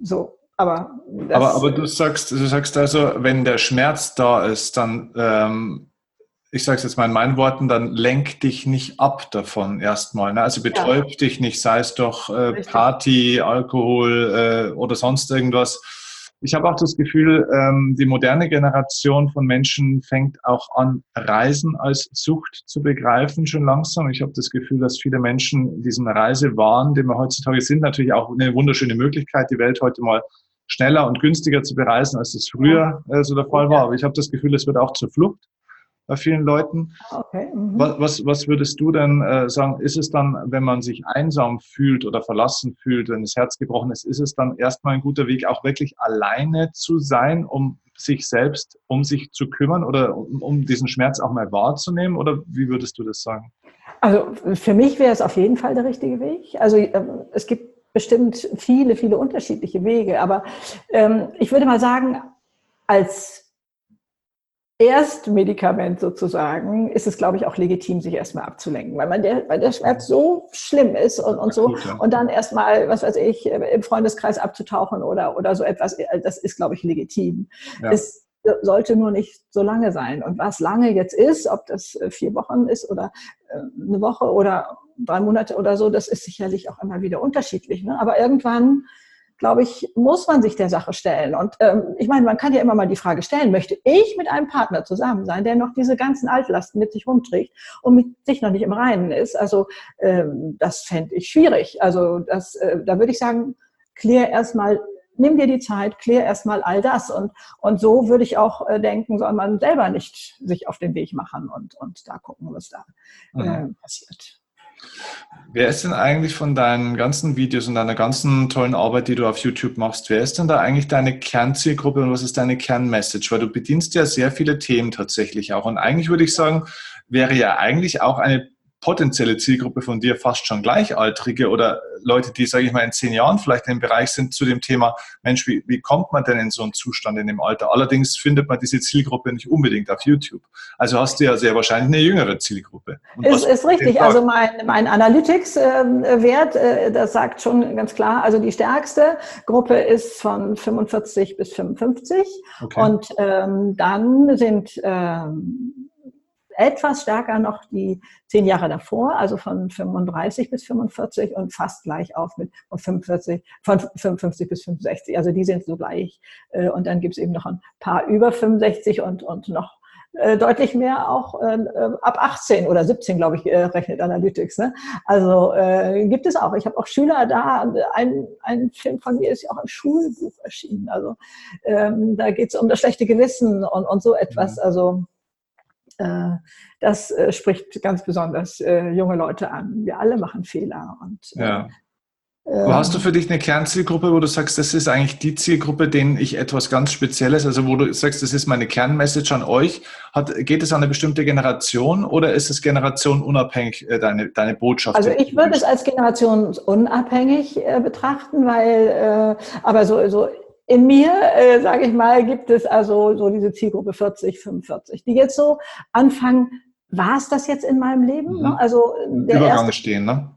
so, aber, aber, aber du sagst, du sagst also, wenn der Schmerz da ist, dann ähm, ich sage es jetzt mal in meinen Worten, dann lenk dich nicht ab davon erstmal. Ne? Also betäub ja. dich nicht, sei es doch äh, Party, Alkohol äh, oder sonst irgendwas. Ich habe auch das Gefühl, ähm, die moderne Generation von Menschen fängt auch an, Reisen als Sucht zu begreifen, schon langsam. Ich habe das Gefühl, dass viele Menschen diesen Reisewahn, den wir heutzutage sind, natürlich auch eine wunderschöne Möglichkeit, die Welt heute mal schneller und günstiger zu bereisen, als es früher äh, so der Fall war. Aber ich habe das Gefühl, es wird auch zur Flucht bei vielen Leuten. Okay. Mhm. Was, was würdest du denn äh, sagen, ist es dann, wenn man sich einsam fühlt oder verlassen fühlt, wenn das Herz gebrochen ist, ist es dann erstmal ein guter Weg, auch wirklich alleine zu sein, um sich selbst um sich zu kümmern oder um, um diesen Schmerz auch mal wahrzunehmen? Oder wie würdest du das sagen? Also für mich wäre es auf jeden Fall der richtige Weg. Also ähm, es gibt bestimmt viele, viele unterschiedliche Wege. Aber ähm, ich würde mal sagen, als Erstmedikament sozusagen ist es, glaube ich, auch legitim, sich erstmal abzulenken, weil, man der, weil der Schmerz so schlimm ist und, und so. Und dann erstmal, was weiß ich, im Freundeskreis abzutauchen oder, oder so etwas, das ist, glaube ich, legitim. Ja. Es sollte nur nicht so lange sein. Und was lange jetzt ist, ob das äh, vier Wochen ist oder äh, eine Woche oder drei Monate oder so, das ist sicherlich auch immer wieder unterschiedlich. Ne? Aber irgendwann glaube ich, muss man sich der Sache stellen. Und ähm, ich meine, man kann ja immer mal die Frage stellen, möchte ich mit einem Partner zusammen sein, der noch diese ganzen Altlasten mit sich rumträgt und mit sich noch nicht im Reinen ist? Also ähm, das fände ich schwierig. Also das, äh, da würde ich sagen, klär erstmal nimm dir die Zeit, klär erstmal all das. Und, und so würde ich auch äh, denken, soll man selber nicht sich auf den Weg machen und, und da gucken, was da äh, mhm. passiert. Wer ist denn eigentlich von deinen ganzen Videos und deiner ganzen tollen Arbeit, die du auf YouTube machst, wer ist denn da eigentlich deine Kernzielgruppe und was ist deine Kernmessage? Weil du bedienst ja sehr viele Themen tatsächlich auch. Und eigentlich würde ich sagen, wäre ja eigentlich auch eine potenzielle Zielgruppe von dir fast schon Gleichaltrige oder Leute, die, sage ich mal, in zehn Jahren vielleicht im Bereich sind zu dem Thema, Mensch, wie, wie kommt man denn in so einen Zustand in dem Alter? Allerdings findet man diese Zielgruppe nicht unbedingt auf YouTube. Also hast du ja sehr wahrscheinlich eine jüngere Zielgruppe. ist, ist richtig. Also mein, mein Analytics-Wert, äh, das sagt schon ganz klar, also die stärkste Gruppe ist von 45 bis 55 okay. und ähm, dann sind ähm, etwas stärker noch die zehn Jahre davor, also von 35 bis 45 und fast gleich auf mit von 45, von 55 bis 65. Also die sind so gleich. Äh, und dann gibt es eben noch ein paar über 65 und, und noch äh, deutlich mehr auch äh, ab 18 oder 17, glaube ich, äh, rechnet Analytics. Ne? Also äh, gibt es auch. Ich habe auch Schüler da. Ein, ein Film von mir ist ja auch im Schulbuch erschienen. Also ähm, da geht es um das schlechte Gewissen und, und so etwas. Mhm. Also äh, das äh, spricht ganz besonders äh, junge Leute an. Wir alle machen Fehler. Und, ja. Wo hast du für dich eine Kernzielgruppe, wo du sagst, das ist eigentlich die Zielgruppe, denen ich etwas ganz Spezielles, also wo du sagst, das ist meine Kernmessage an euch. Hat, geht es an eine bestimmte Generation oder ist es generationunabhängig, äh, deine, deine Botschaft? Also ich würde es als generationsunabhängig äh, betrachten, weil, äh, aber so, so in mir, äh, sage ich mal, gibt es also so diese Zielgruppe 40, 45, die jetzt so anfangen, war es das jetzt in meinem Leben? Mhm. Also der Übergang erste, stehen, ne?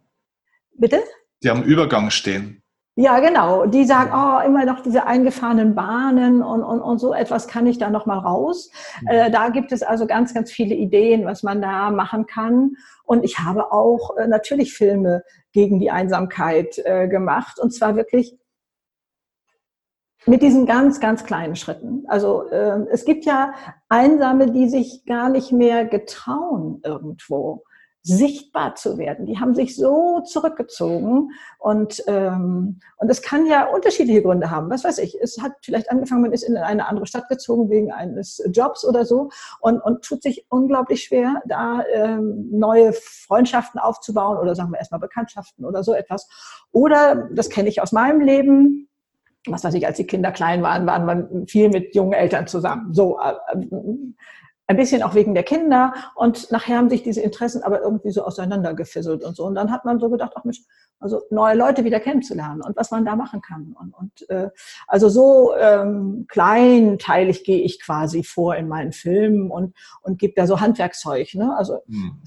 Bitte? die am Übergang stehen. Ja, genau. Die sagen, oh, immer noch diese eingefahrenen Bahnen und, und, und so etwas kann ich da noch mal raus. Mhm. Äh, da gibt es also ganz, ganz viele Ideen, was man da machen kann. Und ich habe auch äh, natürlich Filme gegen die Einsamkeit äh, gemacht und zwar wirklich mit diesen ganz, ganz kleinen Schritten. Also äh, es gibt ja Einsame, die sich gar nicht mehr getrauen irgendwo sichtbar zu werden. Die haben sich so zurückgezogen und ähm, und es kann ja unterschiedliche Gründe haben. Was weiß ich? Es hat vielleicht angefangen, man ist in eine andere Stadt gezogen wegen eines Jobs oder so und und tut sich unglaublich schwer, da ähm, neue Freundschaften aufzubauen oder sagen wir erstmal Bekanntschaften oder so etwas. Oder das kenne ich aus meinem Leben was weiß ich, als die Kinder klein waren, waren man viel mit jungen Eltern zusammen. So, äh, ein bisschen auch wegen der Kinder und nachher haben sich diese Interessen aber irgendwie so auseinandergefisselt und so. Und dann hat man so gedacht, ach Mensch, also neue Leute wieder kennenzulernen und was man da machen kann. Und, und äh, also so ähm, kleinteilig gehe ich quasi vor in meinen Filmen und, und gebe da so Handwerkszeug. Ne? Also mhm.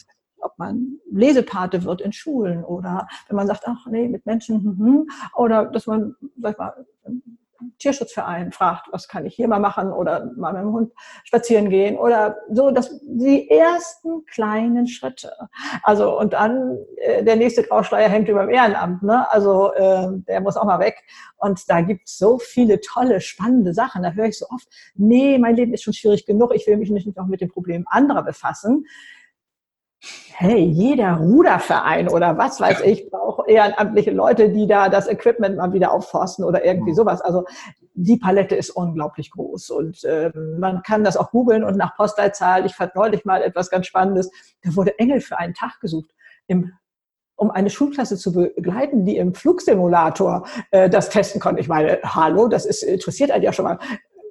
Ob man Lesepate wird in Schulen oder wenn man sagt, ach nee, mit Menschen, hm, hm, oder dass man, sag ich mal, Tierschutzverein fragt, was kann ich hier mal machen oder mal mit dem Hund spazieren gehen oder so, dass die ersten kleinen Schritte. Also und dann äh, der nächste Grauschleier hängt über dem Ehrenamt, ne? Also äh, der muss auch mal weg. Und da gibt es so viele tolle, spannende Sachen. Da höre ich so oft, nee, mein Leben ist schon schwierig genug, ich will mich nicht noch mit den Problemen anderer befassen hey, jeder Ruderverein oder was weiß ich, braucht ehrenamtliche Leute, die da das Equipment mal wieder aufforsten oder irgendwie mhm. sowas. Also die Palette ist unglaublich groß und äh, man kann das auch googeln und nach Postleitzahl. Ich fand neulich mal etwas ganz Spannendes. Da wurde Engel für einen Tag gesucht im um eine Schulklasse zu begleiten, die im Flugsimulator äh, das testen konnte. Ich meine, hallo, das ist interessiert einen ja schon mal.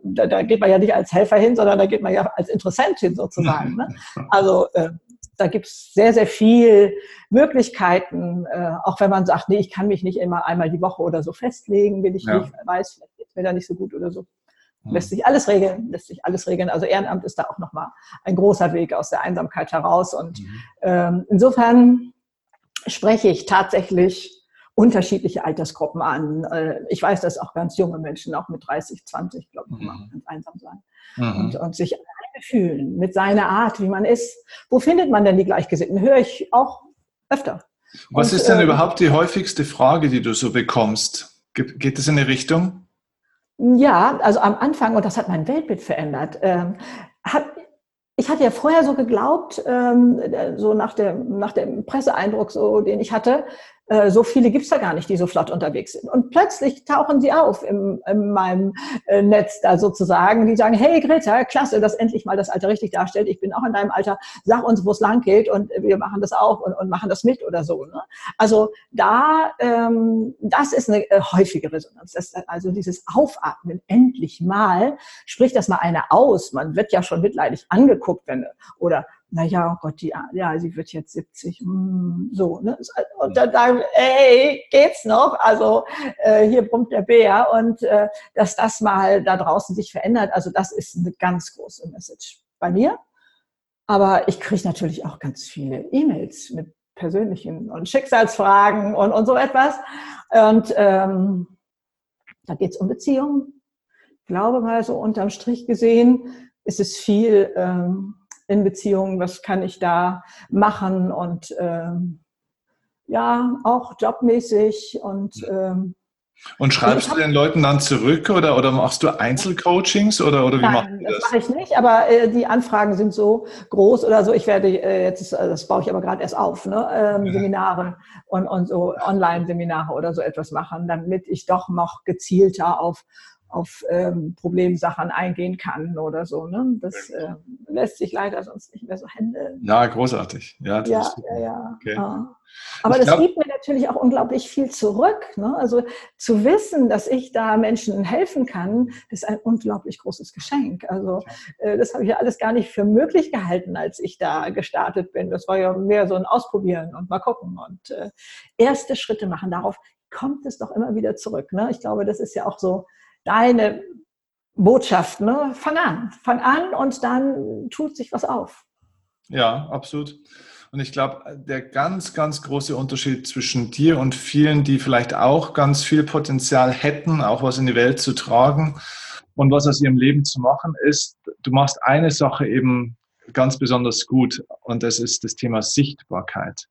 Da, da geht man ja nicht als Helfer hin, sondern da geht man ja als Interessent hin sozusagen. Ne? Also äh, da gibt es sehr, sehr viel Möglichkeiten, äh, auch wenn man sagt, nee, ich kann mich nicht immer einmal die Woche oder so festlegen, will ich ja. nicht, weiß, vielleicht geht es mir da nicht so gut oder so. Hm. Lässt sich alles regeln, lässt sich alles regeln. Also Ehrenamt ist da auch nochmal ein großer Weg aus der Einsamkeit heraus. Und mhm. ähm, insofern spreche ich tatsächlich unterschiedliche Altersgruppen an. Äh, ich weiß, dass auch ganz junge Menschen, auch mit 30, 20, glaube ich, mhm. ganz einsam sein mhm. und, und sich fühlen mit seiner Art, wie man ist. Wo findet man denn die Gleichgesinnten? Höre ich auch öfter. Was und, ist denn äh, überhaupt die häufigste Frage, die du so bekommst? Ge geht es in eine Richtung? Ja, also am Anfang, und das hat mein Weltbild verändert, ähm, hat, ich hatte ja vorher so geglaubt, ähm, so nach, der, nach dem Presseeindruck, so, den ich hatte, äh, so viele gibt's da gar nicht, die so flott unterwegs sind. Und plötzlich tauchen sie auf im, in meinem äh, Netz da sozusagen. Die sagen, hey Greta, klasse, dass endlich mal das Alter richtig darstellt. Ich bin auch in deinem Alter. Sag uns, wo es lang geht und wir machen das auch und, und machen das mit oder so. Ne? Also da, ähm, das ist eine äh, häufige Resonanz. Das, also dieses Aufatmen, endlich mal, spricht das mal einer aus. Man wird ja schon mitleidig angeguckt, wenn oder naja, oh Gott, die, ja, sie wird jetzt 70, mm, so, ne? Und dann sagen, ey, geht's noch? Also äh, hier brummt der Bär und äh, dass das mal da draußen sich verändert, also das ist eine ganz große Message bei mir. Aber ich kriege natürlich auch ganz viele E-Mails mit persönlichen und Schicksalsfragen und, und so etwas. Und ähm, da geht's um Beziehungen. Ich glaube mal so unterm Strich gesehen ist es viel ähm, in Beziehungen, was kann ich da machen und ähm, ja, auch jobmäßig und ähm, Und schreibst du den Leuten dann zurück oder, oder machst du Einzelcoachings oder, oder wie Nein, machst du das? Das mache ich nicht, aber äh, die Anfragen sind so groß oder so. Ich werde äh, jetzt, das baue ich aber gerade erst auf, ne? Ähm, ja. Seminare und, und so Online-Seminare oder so etwas machen, damit ich doch noch gezielter auf auf ähm, Problemsachen eingehen kann oder so. Ne? Das äh, lässt sich leider sonst nicht mehr so handeln. Ja, großartig. Ja, ja, ja, ja. Okay. ja. Aber ich das gibt mir natürlich auch unglaublich viel zurück. Ne? Also zu wissen, dass ich da Menschen helfen kann, ist ein unglaublich großes Geschenk. Also äh, das habe ich ja alles gar nicht für möglich gehalten, als ich da gestartet bin. Das war ja mehr so ein Ausprobieren und mal gucken und äh, erste Schritte machen. Darauf kommt es doch immer wieder zurück. Ne? Ich glaube, das ist ja auch so deine Botschaft. Ne? Fang an, fang an und dann tut sich was auf. Ja, absolut. Und ich glaube, der ganz, ganz große Unterschied zwischen dir und vielen, die vielleicht auch ganz viel Potenzial hätten, auch was in die Welt zu tragen und was aus ihrem Leben zu machen, ist, du machst eine Sache eben ganz besonders gut und das ist das Thema Sichtbarkeit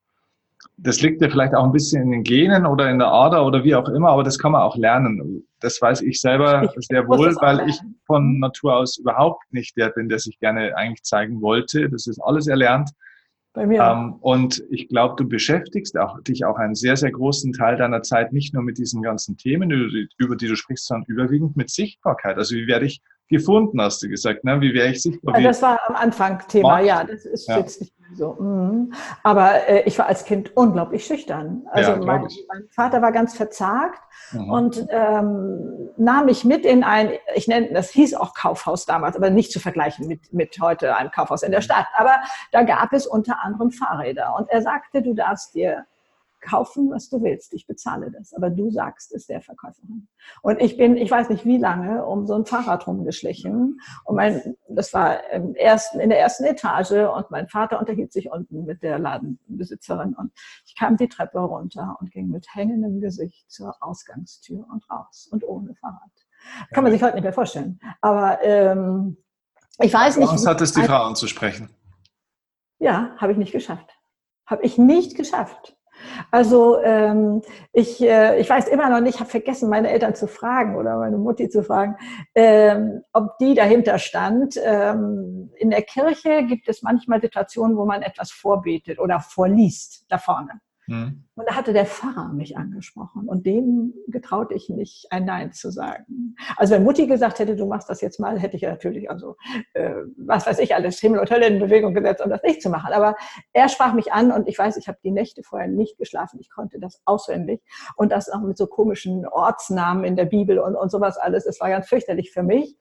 das liegt ja vielleicht auch ein bisschen in den Genen oder in der Ader oder wie auch immer, aber das kann man auch lernen. Das weiß ich selber ich sehr wohl, weil ich von Natur aus überhaupt nicht der bin, der sich gerne eigentlich zeigen wollte. Das ist alles erlernt. Bei mir. Ähm, und ich glaube, du beschäftigst auch, dich auch einen sehr, sehr großen Teil deiner Zeit nicht nur mit diesen ganzen Themen, über die, über die du sprichst, sondern überwiegend mit Sichtbarkeit. Also wie werde ich gefunden, hast du gesagt. Ne? Wie wäre ich sichtbar? Ja, das war am Anfang Thema, Macht. ja. Das ist ja. jetzt nicht mehr so. Mhm. Aber äh, ich war als Kind unglaublich schüchtern. Also ja, mein, mein, Vater war ganz verzagt mhm. und ähm, nahm mich mit in ein, ich nenne, das hieß auch Kaufhaus damals, aber nicht zu vergleichen mit, mit heute einem Kaufhaus in der Stadt. Aber da gab es unter anderem Fahrräder. Und er sagte, du darfst dir kaufen, was du willst. Ich bezahle das. Aber du sagst es der Verkäuferin. Und ich bin, ich weiß nicht wie lange, um so ein Fahrrad rumgeschlichen. Und mein, das war im ersten, in der ersten Etage und mein Vater unterhielt sich unten mit der Ladenbesitzerin und ich kam die Treppe runter und ging mit hängendem Gesicht zur Ausgangstür und raus und ohne Fahrrad. Kann man sich heute nicht mehr vorstellen. Aber ähm, ich weiß nicht. Was hat es die Frau anzusprechen? Ja, habe ich nicht geschafft. Habe ich nicht geschafft. Also ähm, ich, äh, ich weiß immer noch nicht, habe vergessen, meine Eltern zu fragen oder meine Mutti zu fragen, ähm, ob die dahinter stand. Ähm, in der Kirche gibt es manchmal Situationen, wo man etwas vorbetet oder vorliest da vorne. Mhm. Und da hatte der Pfarrer mich angesprochen und dem getraute ich mich, ein Nein zu sagen. Also wenn Mutti gesagt hätte, du machst das jetzt mal, hätte ich natürlich also, äh, was weiß ich, alles Himmel und Hölle in Bewegung gesetzt, um das nicht zu machen. Aber er sprach mich an und ich weiß, ich habe die Nächte vorher nicht geschlafen. Ich konnte das auswendig und das auch mit so komischen Ortsnamen in der Bibel und, und sowas alles. Es war ganz fürchterlich für mich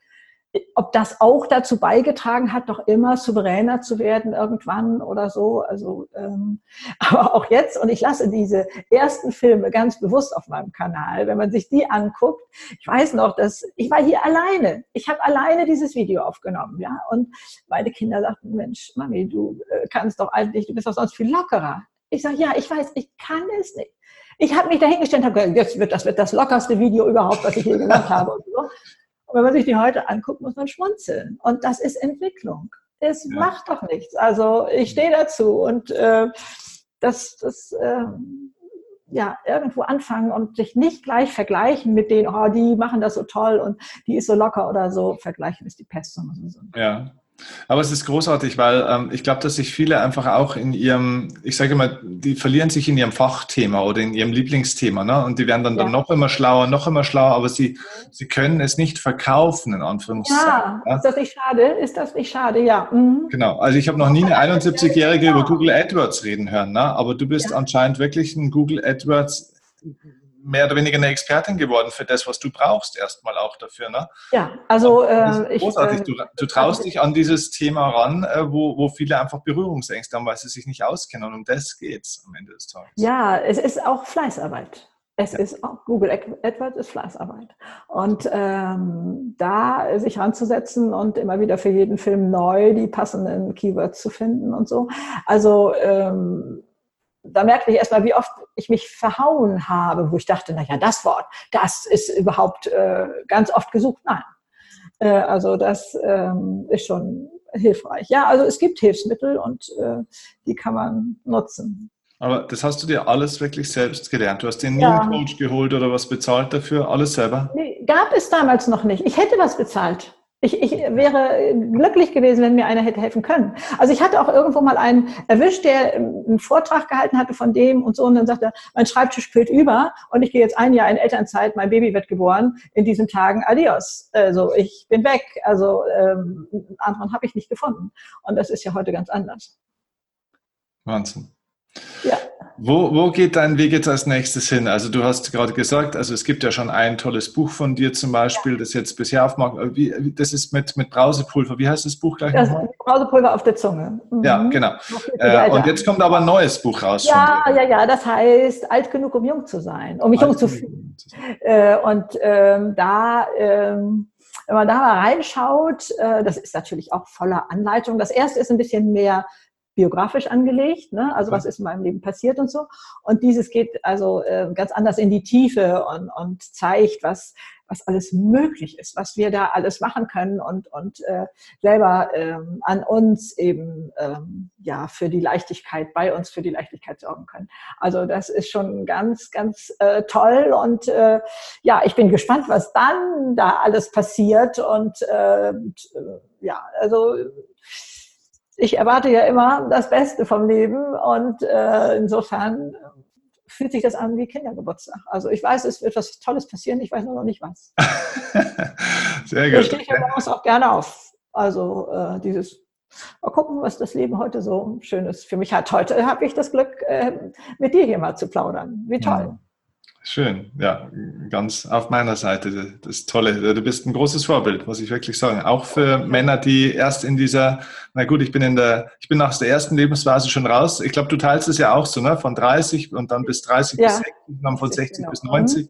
ob das auch dazu beigetragen hat, doch immer souveräner zu werden irgendwann oder so. Also, ähm, aber auch jetzt, und ich lasse diese ersten Filme ganz bewusst auf meinem Kanal, wenn man sich die anguckt. Ich weiß noch, dass ich war hier alleine. Ich habe alleine dieses Video aufgenommen, ja. Und meine Kinder sagten, Mensch, Mami, du äh, kannst doch eigentlich, du bist doch sonst viel lockerer. Ich sage, ja, ich weiß, ich kann es nicht. Ich habe mich dahingestellt und habe gesagt, jetzt wird das wird das lockerste Video überhaupt, was ich je gemacht habe. Und so. Und wenn man sich die heute anguckt, muss man schmunzeln. Und das ist Entwicklung. Es ja. macht doch nichts. Also ich stehe dazu und äh, das, das äh, ja, irgendwo anfangen und sich nicht gleich vergleichen mit denen, oh, die machen das so toll und die ist so locker oder so. Vergleichen ist die Pest. Ja, aber es ist großartig, weil ähm, ich glaube, dass sich viele einfach auch in ihrem, ich sage immer, die verlieren sich in ihrem Fachthema oder in ihrem Lieblingsthema, ne? Und die werden dann, ja. dann noch immer schlauer, noch immer schlauer, aber sie, sie können es nicht verkaufen, in Anführungszeichen. Ja, ja? ist das nicht schade? Ist das nicht schade? Ja. Mhm. Genau. Also ich habe noch nie eine 71-Jährige über Google AdWords reden hören, ne? Aber du bist ja. anscheinend wirklich ein Google AdWords mehr oder weniger eine Expertin geworden für das, was du brauchst, erstmal auch dafür. Ne? Ja, also äh, großartig. Ich, äh, du, du, traust dich an dieses Thema ran, äh, wo, wo viele einfach Berührungsängste haben, weil sie sich nicht auskennen. Und um das geht es am Ende des Tages. Ja, es ist auch Fleißarbeit. Es ja. ist auch Google AdWords ist Fleißarbeit. Und ähm, da sich ranzusetzen und immer wieder für jeden Film neu die passenden Keywords zu finden und so. Also ähm, da merkte ich erstmal, wie oft ich mich verhauen habe, wo ich dachte, na ja, das Wort, das ist überhaupt äh, ganz oft gesucht. Nein. Äh, also das ähm, ist schon hilfreich. Ja, also es gibt Hilfsmittel und äh, die kann man nutzen. Aber das hast du dir alles wirklich selbst gelernt. Du hast dir nie ja. einen Coach geholt oder was bezahlt dafür, alles selber? Nee, gab es damals noch nicht. Ich hätte was bezahlt. Ich, ich wäre glücklich gewesen, wenn mir einer hätte helfen können. Also ich hatte auch irgendwo mal einen erwischt, der einen Vortrag gehalten hatte von dem und so und dann sagte er, mein Schreibtisch quillt über und ich gehe jetzt ein Jahr in Elternzeit, mein Baby wird geboren, in diesen Tagen adios. Also ich bin weg. Also ähm, anderen habe ich nicht gefunden. Und das ist ja heute ganz anders. Wahnsinn. Ja. Wo, wo geht dein Weg jetzt als nächstes hin? Also du hast gerade gesagt, also es gibt ja schon ein tolles Buch von dir zum Beispiel, das jetzt bisher aufmacht. Das ist mit, mit Brausepulver. Wie heißt das Buch gleich das nochmal? Brausepulver auf der Zunge. Mhm. Ja, genau. Äh, und jetzt kommt aber ein neues Buch raus. Ja, ja, ja. Das heißt, alt genug, um jung zu sein, um mich alt jung zu fühlen. Äh, und ähm, da... Ähm, wenn man da mal reinschaut, äh, das ist natürlich auch voller Anleitung. Das erste ist ein bisschen mehr biografisch angelegt, ne? also was ist in meinem Leben passiert und so. Und dieses geht also äh, ganz anders in die Tiefe und, und zeigt, was, was alles möglich ist, was wir da alles machen können und, und äh, selber ähm, an uns eben ähm, ja für die Leichtigkeit, bei uns für die Leichtigkeit sorgen können. Also das ist schon ganz, ganz äh, toll und äh, ja, ich bin gespannt, was dann da alles passiert und äh, äh, ja, also ich erwarte ja immer das Beste vom Leben und äh, insofern fühlt sich das an wie Kindergeburtstag. Also ich weiß, es wird was Tolles passieren, ich weiß nur noch nicht was. Sehr gut. Ich stehe ja morgens auch gerne auf. Also äh, dieses, mal gucken, was das Leben heute so Schönes für mich hat. Heute habe ich das Glück, äh, mit dir hier mal zu plaudern. Wie toll. Ja. Schön, ja, ganz auf meiner Seite. Das Tolle. Du bist ein großes Vorbild, muss ich wirklich sagen. Auch für Männer, die erst in dieser, na gut, ich bin in der, ich bin nach der ersten Lebensphase schon raus. Ich glaube, du teilst es ja auch so, ne? Von 30 und dann bis 30 ja. bis 60, dann von 60 genau. bis 90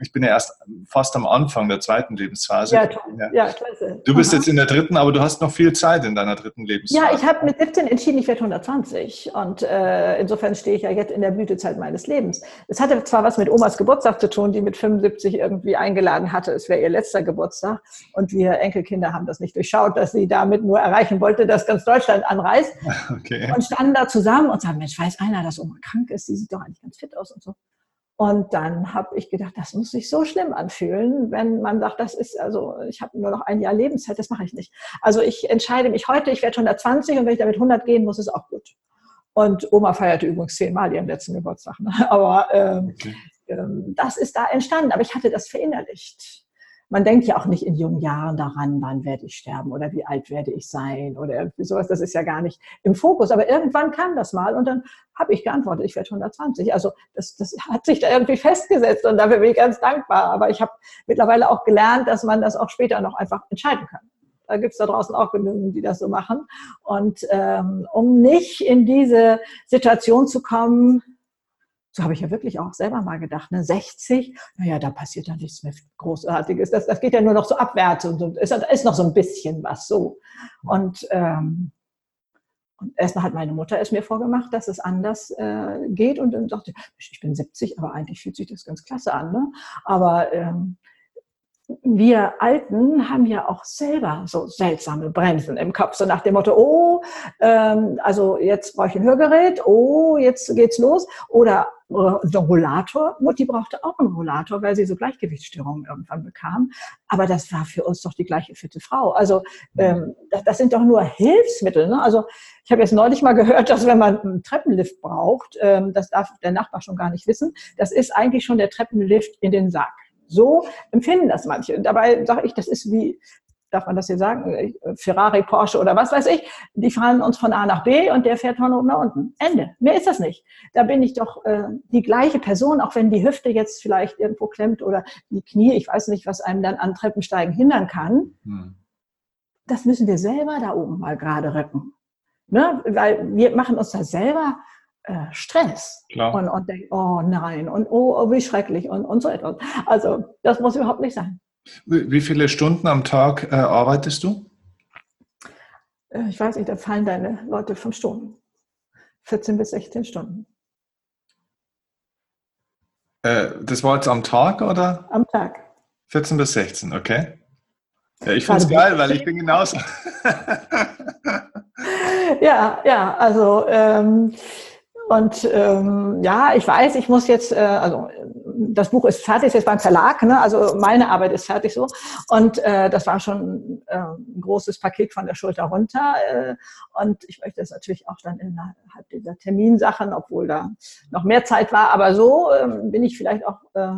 ich bin ja erst fast am Anfang der zweiten Lebensphase. Ja, ja. ja klasse. Du bist Aha. jetzt in der dritten, aber du hast noch viel Zeit in deiner dritten Lebensphase. Ja, ich habe mit 17 entschieden, ich werde 120. Und äh, insofern stehe ich ja jetzt in der Blütezeit meines Lebens. Es hatte zwar was mit Omas Geburtstag zu tun, die mit 75 irgendwie eingeladen hatte, es wäre ihr letzter Geburtstag. Und wir Enkelkinder haben das nicht durchschaut, dass sie damit nur erreichen wollte, dass ganz Deutschland anreist. Okay. Und standen da zusammen und sagten, Mensch, weiß einer, dass Oma krank ist? Die sieht doch eigentlich ganz fit aus und so. Und dann habe ich gedacht, das muss sich so schlimm anfühlen, wenn man sagt, das ist also, ich habe nur noch ein Jahr Lebenszeit, das mache ich nicht. Also ich entscheide mich heute, ich werde 120 und wenn ich damit 100 gehen muss, ist auch gut. Und Oma feierte übrigens zehnmal ihren letzten Geburtstag. Ne? Aber ähm, okay. ähm, das ist da entstanden. Aber ich hatte das verinnerlicht man denkt ja auch nicht in jungen Jahren daran, wann werde ich sterben oder wie alt werde ich sein oder irgendwie sowas. Das ist ja gar nicht im Fokus. Aber irgendwann kam das mal und dann habe ich geantwortet, ich werde 120. Also das, das hat sich da irgendwie festgesetzt und dafür bin ich ganz dankbar. Aber ich habe mittlerweile auch gelernt, dass man das auch später noch einfach entscheiden kann. Da gibt es da draußen auch genügend, die das so machen. Und ähm, um nicht in diese Situation zu kommen, so habe ich ja wirklich auch selber mal gedacht, ne, 60, naja, da passiert ja nichts mehr Großartiges. Das, das geht ja nur noch so abwärts und, und ist, ist noch so ein bisschen was so. Und, ähm, und erstmal hat meine Mutter es mir vorgemacht, dass es anders äh, geht und dann sagte ich bin 70, aber eigentlich fühlt sich das ganz klasse an. Ne? Aber ähm, wir Alten haben ja auch selber so seltsame Bremsen im Kopf, so nach dem Motto, oh, ähm, also jetzt brauche ich ein Hörgerät, oh, jetzt geht's los. Oder äh, so ein Rollator. Mutti brauchte auch einen Rollator, weil sie so Gleichgewichtsstörungen irgendwann bekam. Aber das war für uns doch die gleiche fitte Frau. Also ähm, das, das sind doch nur Hilfsmittel. Ne? Also ich habe jetzt neulich mal gehört, dass wenn man einen Treppenlift braucht, ähm, das darf der Nachbar schon gar nicht wissen, das ist eigentlich schon der Treppenlift in den Sack. So empfinden das manche. Und dabei sage ich, das ist wie, darf man das hier sagen, Ferrari, Porsche oder was weiß ich, die fahren uns von A nach B und der fährt von oben nach unten. Ende. Mehr ist das nicht. Da bin ich doch äh, die gleiche Person, auch wenn die Hüfte jetzt vielleicht irgendwo klemmt oder die Knie, ich weiß nicht, was einem dann an Treppensteigen hindern kann. Hm. Das müssen wir selber da oben mal gerade rücken. Ne? Weil wir machen uns da selber äh, Stress Klar. und, und denkt, oh nein, und oh, oh, wie schrecklich und, und so etwas. Also das muss überhaupt nicht sein. Wie viele Stunden am Tag äh, arbeitest du? Äh, ich weiß nicht, da fallen deine Leute fünf Stunden. 14 bis 16 Stunden. Äh, das war jetzt am Tag oder? Am Tag. 14 bis 16, okay. Ja, ich finde es geil, weil ich bin genauso. ja, ja, also ähm, Und ähm, ja, ich weiß, ich muss jetzt, äh, also das Buch ist fertig, ist jetzt beim Verlag, ne? also meine Arbeit ist fertig so. Und äh, das war schon äh, ein großes Paket von der Schulter runter. Äh, und ich möchte das natürlich auch dann innerhalb dieser Terminsachen, obwohl da noch mehr Zeit war. Aber so äh, bin ich vielleicht auch äh,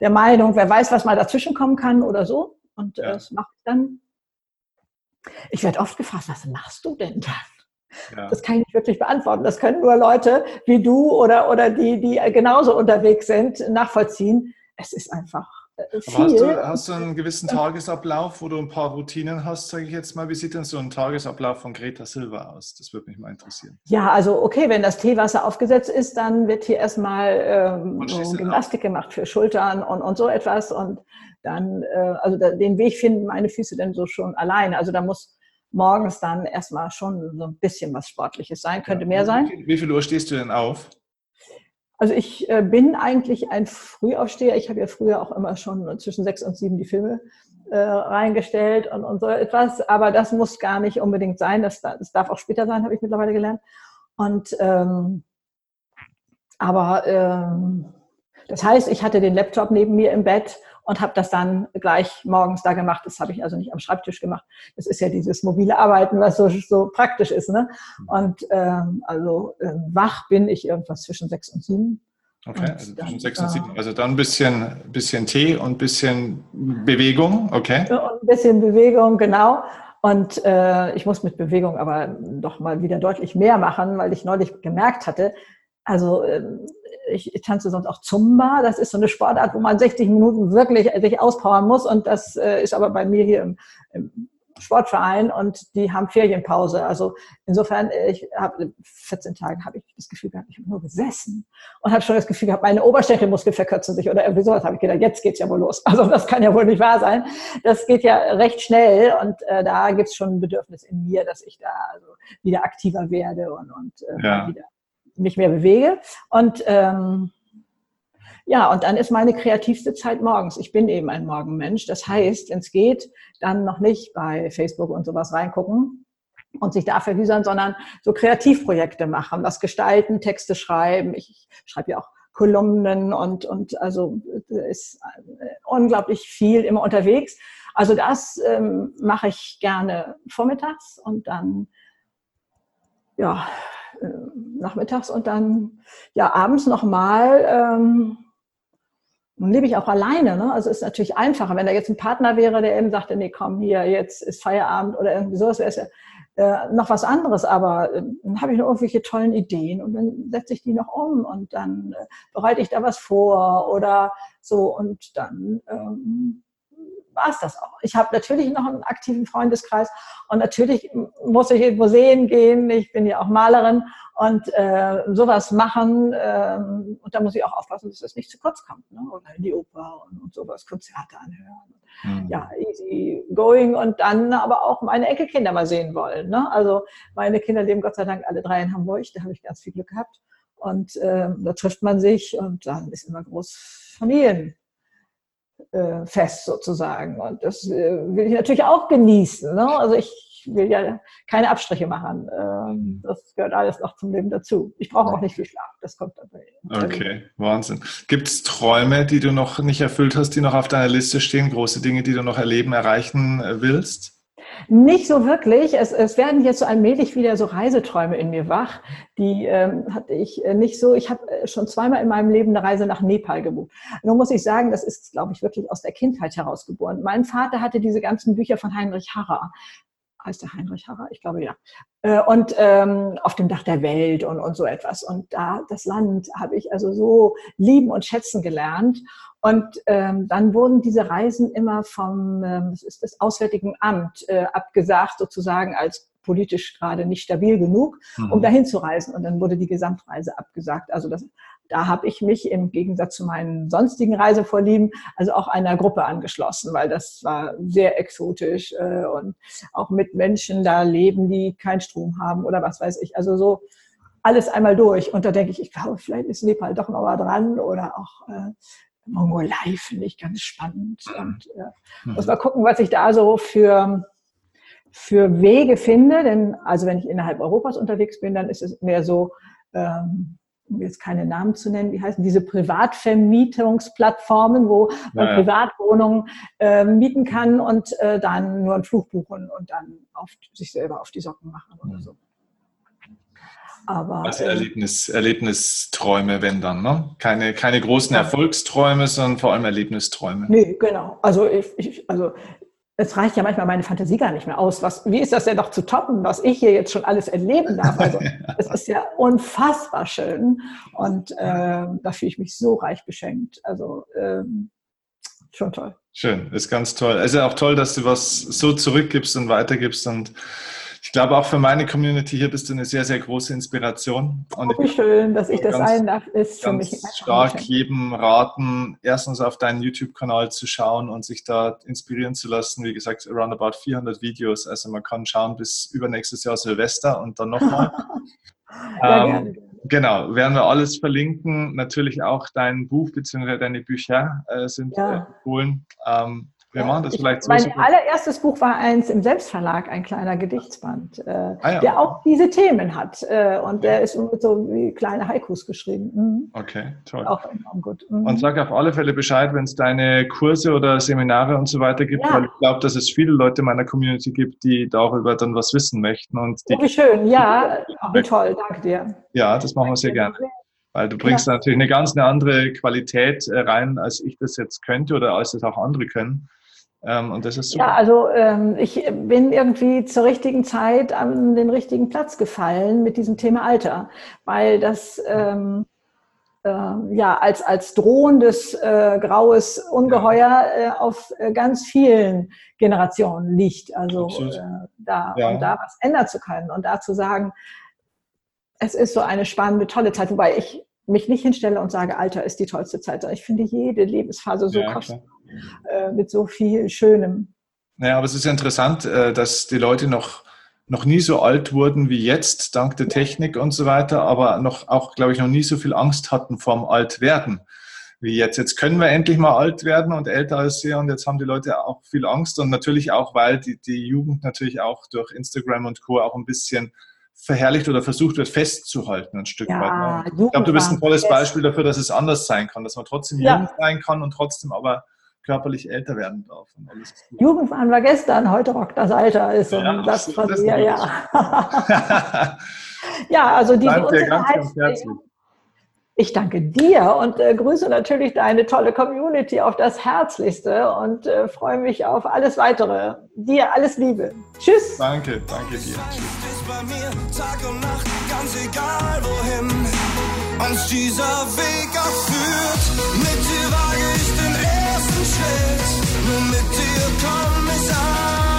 der Meinung, wer weiß, was mal dazwischen kommen kann oder so. Und äh, ja. das mache ich dann. Ich werde oft gefragt, was machst du denn dann? Ja. Das kann ich nicht wirklich beantworten. Das können nur Leute wie du oder, oder die, die genauso unterwegs sind, nachvollziehen. Es ist einfach äh, viel. Hast du, hast du einen gewissen Tagesablauf, wo du ein paar Routinen hast, sage ich jetzt mal? Wie sieht denn so ein Tagesablauf von Greta Silva aus? Das würde mich mal interessieren. Ja, also okay, wenn das Teewasser aufgesetzt ist, dann wird hier erstmal ähm, Gymnastik gemacht für Schultern und, und so etwas. Und dann, äh, also den Weg finden meine Füße dann so schon alleine. Also da muss morgens dann erstmal schon so ein bisschen was Sportliches sein, könnte mehr sein. Wie viel Uhr stehst du denn auf? Also ich äh, bin eigentlich ein Frühaufsteher. Ich habe ja früher auch immer schon zwischen sechs und sieben die Filme äh, reingestellt und, und so etwas. Aber das muss gar nicht unbedingt sein. Das, das darf auch später sein, habe ich mittlerweile gelernt. Und ähm, aber ähm, das heißt, ich hatte den Laptop neben mir im Bett und habe das dann gleich morgens da gemacht. Das habe ich also nicht am Schreibtisch gemacht. Das ist ja dieses mobile Arbeiten, was so, so praktisch ist. Ne? Und ähm, also äh, wach bin ich irgendwas zwischen sechs und sieben. Okay, also zwischen sechs und sieben. Also dann ein bisschen, bisschen Tee und ein bisschen Bewegung, okay? Und ein bisschen Bewegung, genau. Und äh, ich muss mit Bewegung aber doch mal wieder deutlich mehr machen, weil ich neulich gemerkt hatte, also ähm, ich, ich tanze sonst auch Zumba. Das ist so eine Sportart, wo man 60 Minuten wirklich sich auspowern muss. Und das äh, ist aber bei mir hier im, im Sportverein und die haben Ferienpause. Also insofern, äh, ich habe 14 Tagen habe ich das Gefühl gehabt, ich habe nur gesessen und habe schon das Gefühl gehabt, meine Oberschenkelmuskeln verkürzen sich oder irgendwie sowas. Habe ich gedacht, jetzt geht's ja wohl los. Also das kann ja wohl nicht wahr sein. Das geht ja recht schnell und äh, da gibt's schon ein Bedürfnis in mir, dass ich da also wieder aktiver werde und, und äh, ja. wieder mich mehr bewege. Und ähm, ja, und dann ist meine kreativste Zeit morgens. Ich bin eben ein Morgenmensch. Das heißt, wenn es geht, dann noch nicht bei Facebook und sowas reingucken und sich da verhüsern, sondern so Kreativprojekte machen, was gestalten, Texte schreiben. Ich schreibe ja auch Kolumnen und, und also ist unglaublich viel immer unterwegs. Also das ähm, mache ich gerne vormittags und dann ja, äh, nachmittags und dann ja abends nochmal. Ähm, nun lebe ich auch alleine, ne? Also ist natürlich einfacher. Wenn da jetzt ein Partner wäre, der eben sagte, nee, komm hier, jetzt ist Feierabend oder irgendwie sowas, wäre es ja äh, noch was anderes. Aber äh, dann habe ich noch irgendwelche tollen Ideen und dann setze ich die noch um und dann äh, bereite ich da was vor oder so und dann ähm, war es das auch. Ich habe natürlich noch einen aktiven Freundeskreis und natürlich muss ich in Museen gehen. Ich bin ja auch Malerin und äh, sowas machen. Äh, und da muss ich auch aufpassen, dass das nicht zu kurz kommt. Ne? Oder in die Oper und, und sowas, Konzerte anhören. Mhm. Ja, easy going und dann aber auch meine Enkelkinder mal sehen wollen. Ne? Also meine Kinder leben Gott sei Dank alle drei in Hamburg. Da habe ich ganz viel Glück gehabt. Und äh, da trifft man sich und dann ist immer groß Familien äh, fest sozusagen. Und das äh, will ich natürlich auch genießen. Ne? Also ich will ja keine Abstriche machen. Ähm, das gehört alles noch zum Leben dazu. Ich brauche auch nicht viel Schlaf. Das kommt dabei. Okay, Wahnsinn. Gibt es Träume, die du noch nicht erfüllt hast, die noch auf deiner Liste stehen? Große Dinge, die du noch erleben, erreichen äh, willst? Nicht so wirklich. Es, es werden jetzt so allmählich wieder so Reiseträume in mir wach. Die ähm, hatte ich äh, nicht so. Ich habe äh, schon zweimal in meinem Leben eine Reise nach Nepal gebucht. Nun muss ich sagen, das ist, glaube ich, wirklich aus der Kindheit herausgeboren. Mein Vater hatte diese ganzen Bücher von Heinrich Harrer heißt der Heinrich Harrer? Ich glaube ja. Äh, und ähm, auf dem Dach der Welt und, und so etwas. Und da das Land habe ich also so lieben und schätzen gelernt. Und ähm, dann wurden diese Reisen immer vom ähm, das ist das Auswärtigen Amt äh, abgesagt, sozusagen als politisch gerade nicht stabil genug, um mhm. dahin zu reisen. Und dann wurde die Gesamtreise abgesagt. Also das, da habe ich mich im Gegensatz zu meinen sonstigen Reisevorlieben also auch einer Gruppe angeschlossen, weil das war sehr exotisch äh, und auch mit Menschen da leben, die keinen Strom haben oder was weiß ich. Also so alles einmal durch. Und da denke ich, ich glaube, vielleicht ist Nepal doch noch mal dran oder auch äh, Mongolei finde ich ganz spannend. Und äh, mhm. muss mal gucken, was ich da so für, für Wege finde. Denn also wenn ich innerhalb Europas unterwegs bin, dann ist es mehr so ähm, um jetzt keine Namen zu nennen, wie heißen diese Privatvermietungsplattformen, wo man ja, Privatwohnungen äh, mieten kann und äh, dann nur einen Flug buchen und dann auf sich selber auf die Socken machen oder so. Aber, also Erlebnis, Erlebnisträume, wenn dann, ne? Keine, keine großen ja. Erfolgsträume, sondern vor allem Erlebnisträume. Nee, genau. Also ich, ich, also es reicht ja manchmal meine Fantasie gar nicht mehr aus. Was, wie ist das denn noch zu toppen, was ich hier jetzt schon alles erleben darf? Also es ist ja unfassbar schön und äh, da fühle ich mich so reich beschenkt. Also ähm, schon toll. Schön, ist ganz toll. Es ist ja auch toll, dass du was so zurückgibst und weitergibst und ich glaube auch für meine Community hier bist du eine sehr, sehr große Inspiration. Und oh, wie schön, dass ich das sein darf, ist für mich stark jedem raten, erstens auf deinen YouTube-Kanal zu schauen und sich da inspirieren zu lassen. Wie gesagt, around about 400 Videos. Also man kann schauen bis übernächstes Jahr Silvester und dann nochmal. ja, ähm, Genau, werden wir alles verlinken. Natürlich auch dein Buch bzw. deine Bücher äh, sind ja. äh, empfohlen. Ähm, wir machen das vielleicht so. Mein allererstes Buch war eins im Selbstverlag, ein kleiner Gedichtsband, äh, ah, ja. der auch diese Themen hat. Äh, und der ist mit so wie kleine Haikus geschrieben. Mhm. Okay, toll. Auch enorm gut. Mhm. Und sag auf alle Fälle Bescheid, wenn es deine Kurse oder Seminare und so weiter gibt, ja. weil ich glaube, dass es viele Leute in meiner Community gibt, die darüber dann was wissen möchten. Und die oh, wie schön, ja, wie toll, danke dir. Ja, das machen wir sehr gerne. Weil du bringst ja. natürlich eine ganz eine andere Qualität äh, rein, als ich das jetzt könnte oder als es auch andere können. Ähm, und das ist super. Ja, also ähm, ich bin irgendwie zur richtigen Zeit an den richtigen Platz gefallen mit diesem Thema Alter, weil das ähm, äh, ja als, als drohendes äh, graues Ungeheuer äh, auf äh, ganz vielen Generationen liegt. Also äh, da ja. und da was ändern zu können und da zu sagen, es ist so eine spannende, tolle Zeit, wobei ich mich nicht hinstelle und sage, Alter ist die tollste Zeit. Ich finde jede Lebensphase so ja, kostbar äh, mit so viel Schönem. Naja, aber es ist interessant, äh, dass die Leute noch, noch nie so alt wurden wie jetzt, dank der Technik und so weiter, aber noch auch, glaube ich, noch nie so viel Angst hatten vorm Altwerden wie jetzt. Jetzt können wir endlich mal alt werden und älter als wir und jetzt haben die Leute auch viel Angst und natürlich auch, weil die, die Jugend natürlich auch durch Instagram und Co. auch ein bisschen verherrlicht oder versucht wird festzuhalten ein Stück ja, weit. Ne? Ich glaube, du bist ein tolles Beispiel dafür, dass es anders sein kann, dass man trotzdem ja. jung sein kann und trotzdem aber körperlich älter werden darf. Jugendwahn war gestern, heute rockt das Alter, ist ja, das von mir, ja. ja, also diese Danke, ganz, ganz herzlich. Ich danke dir und äh, grüße natürlich deine tolle Community auf das Herzlichste und äh, freue mich auf alles weitere. Dir alles Liebe. Tschüss. Danke, danke dir. Tschüss. Bei mir Tag und Nacht, ganz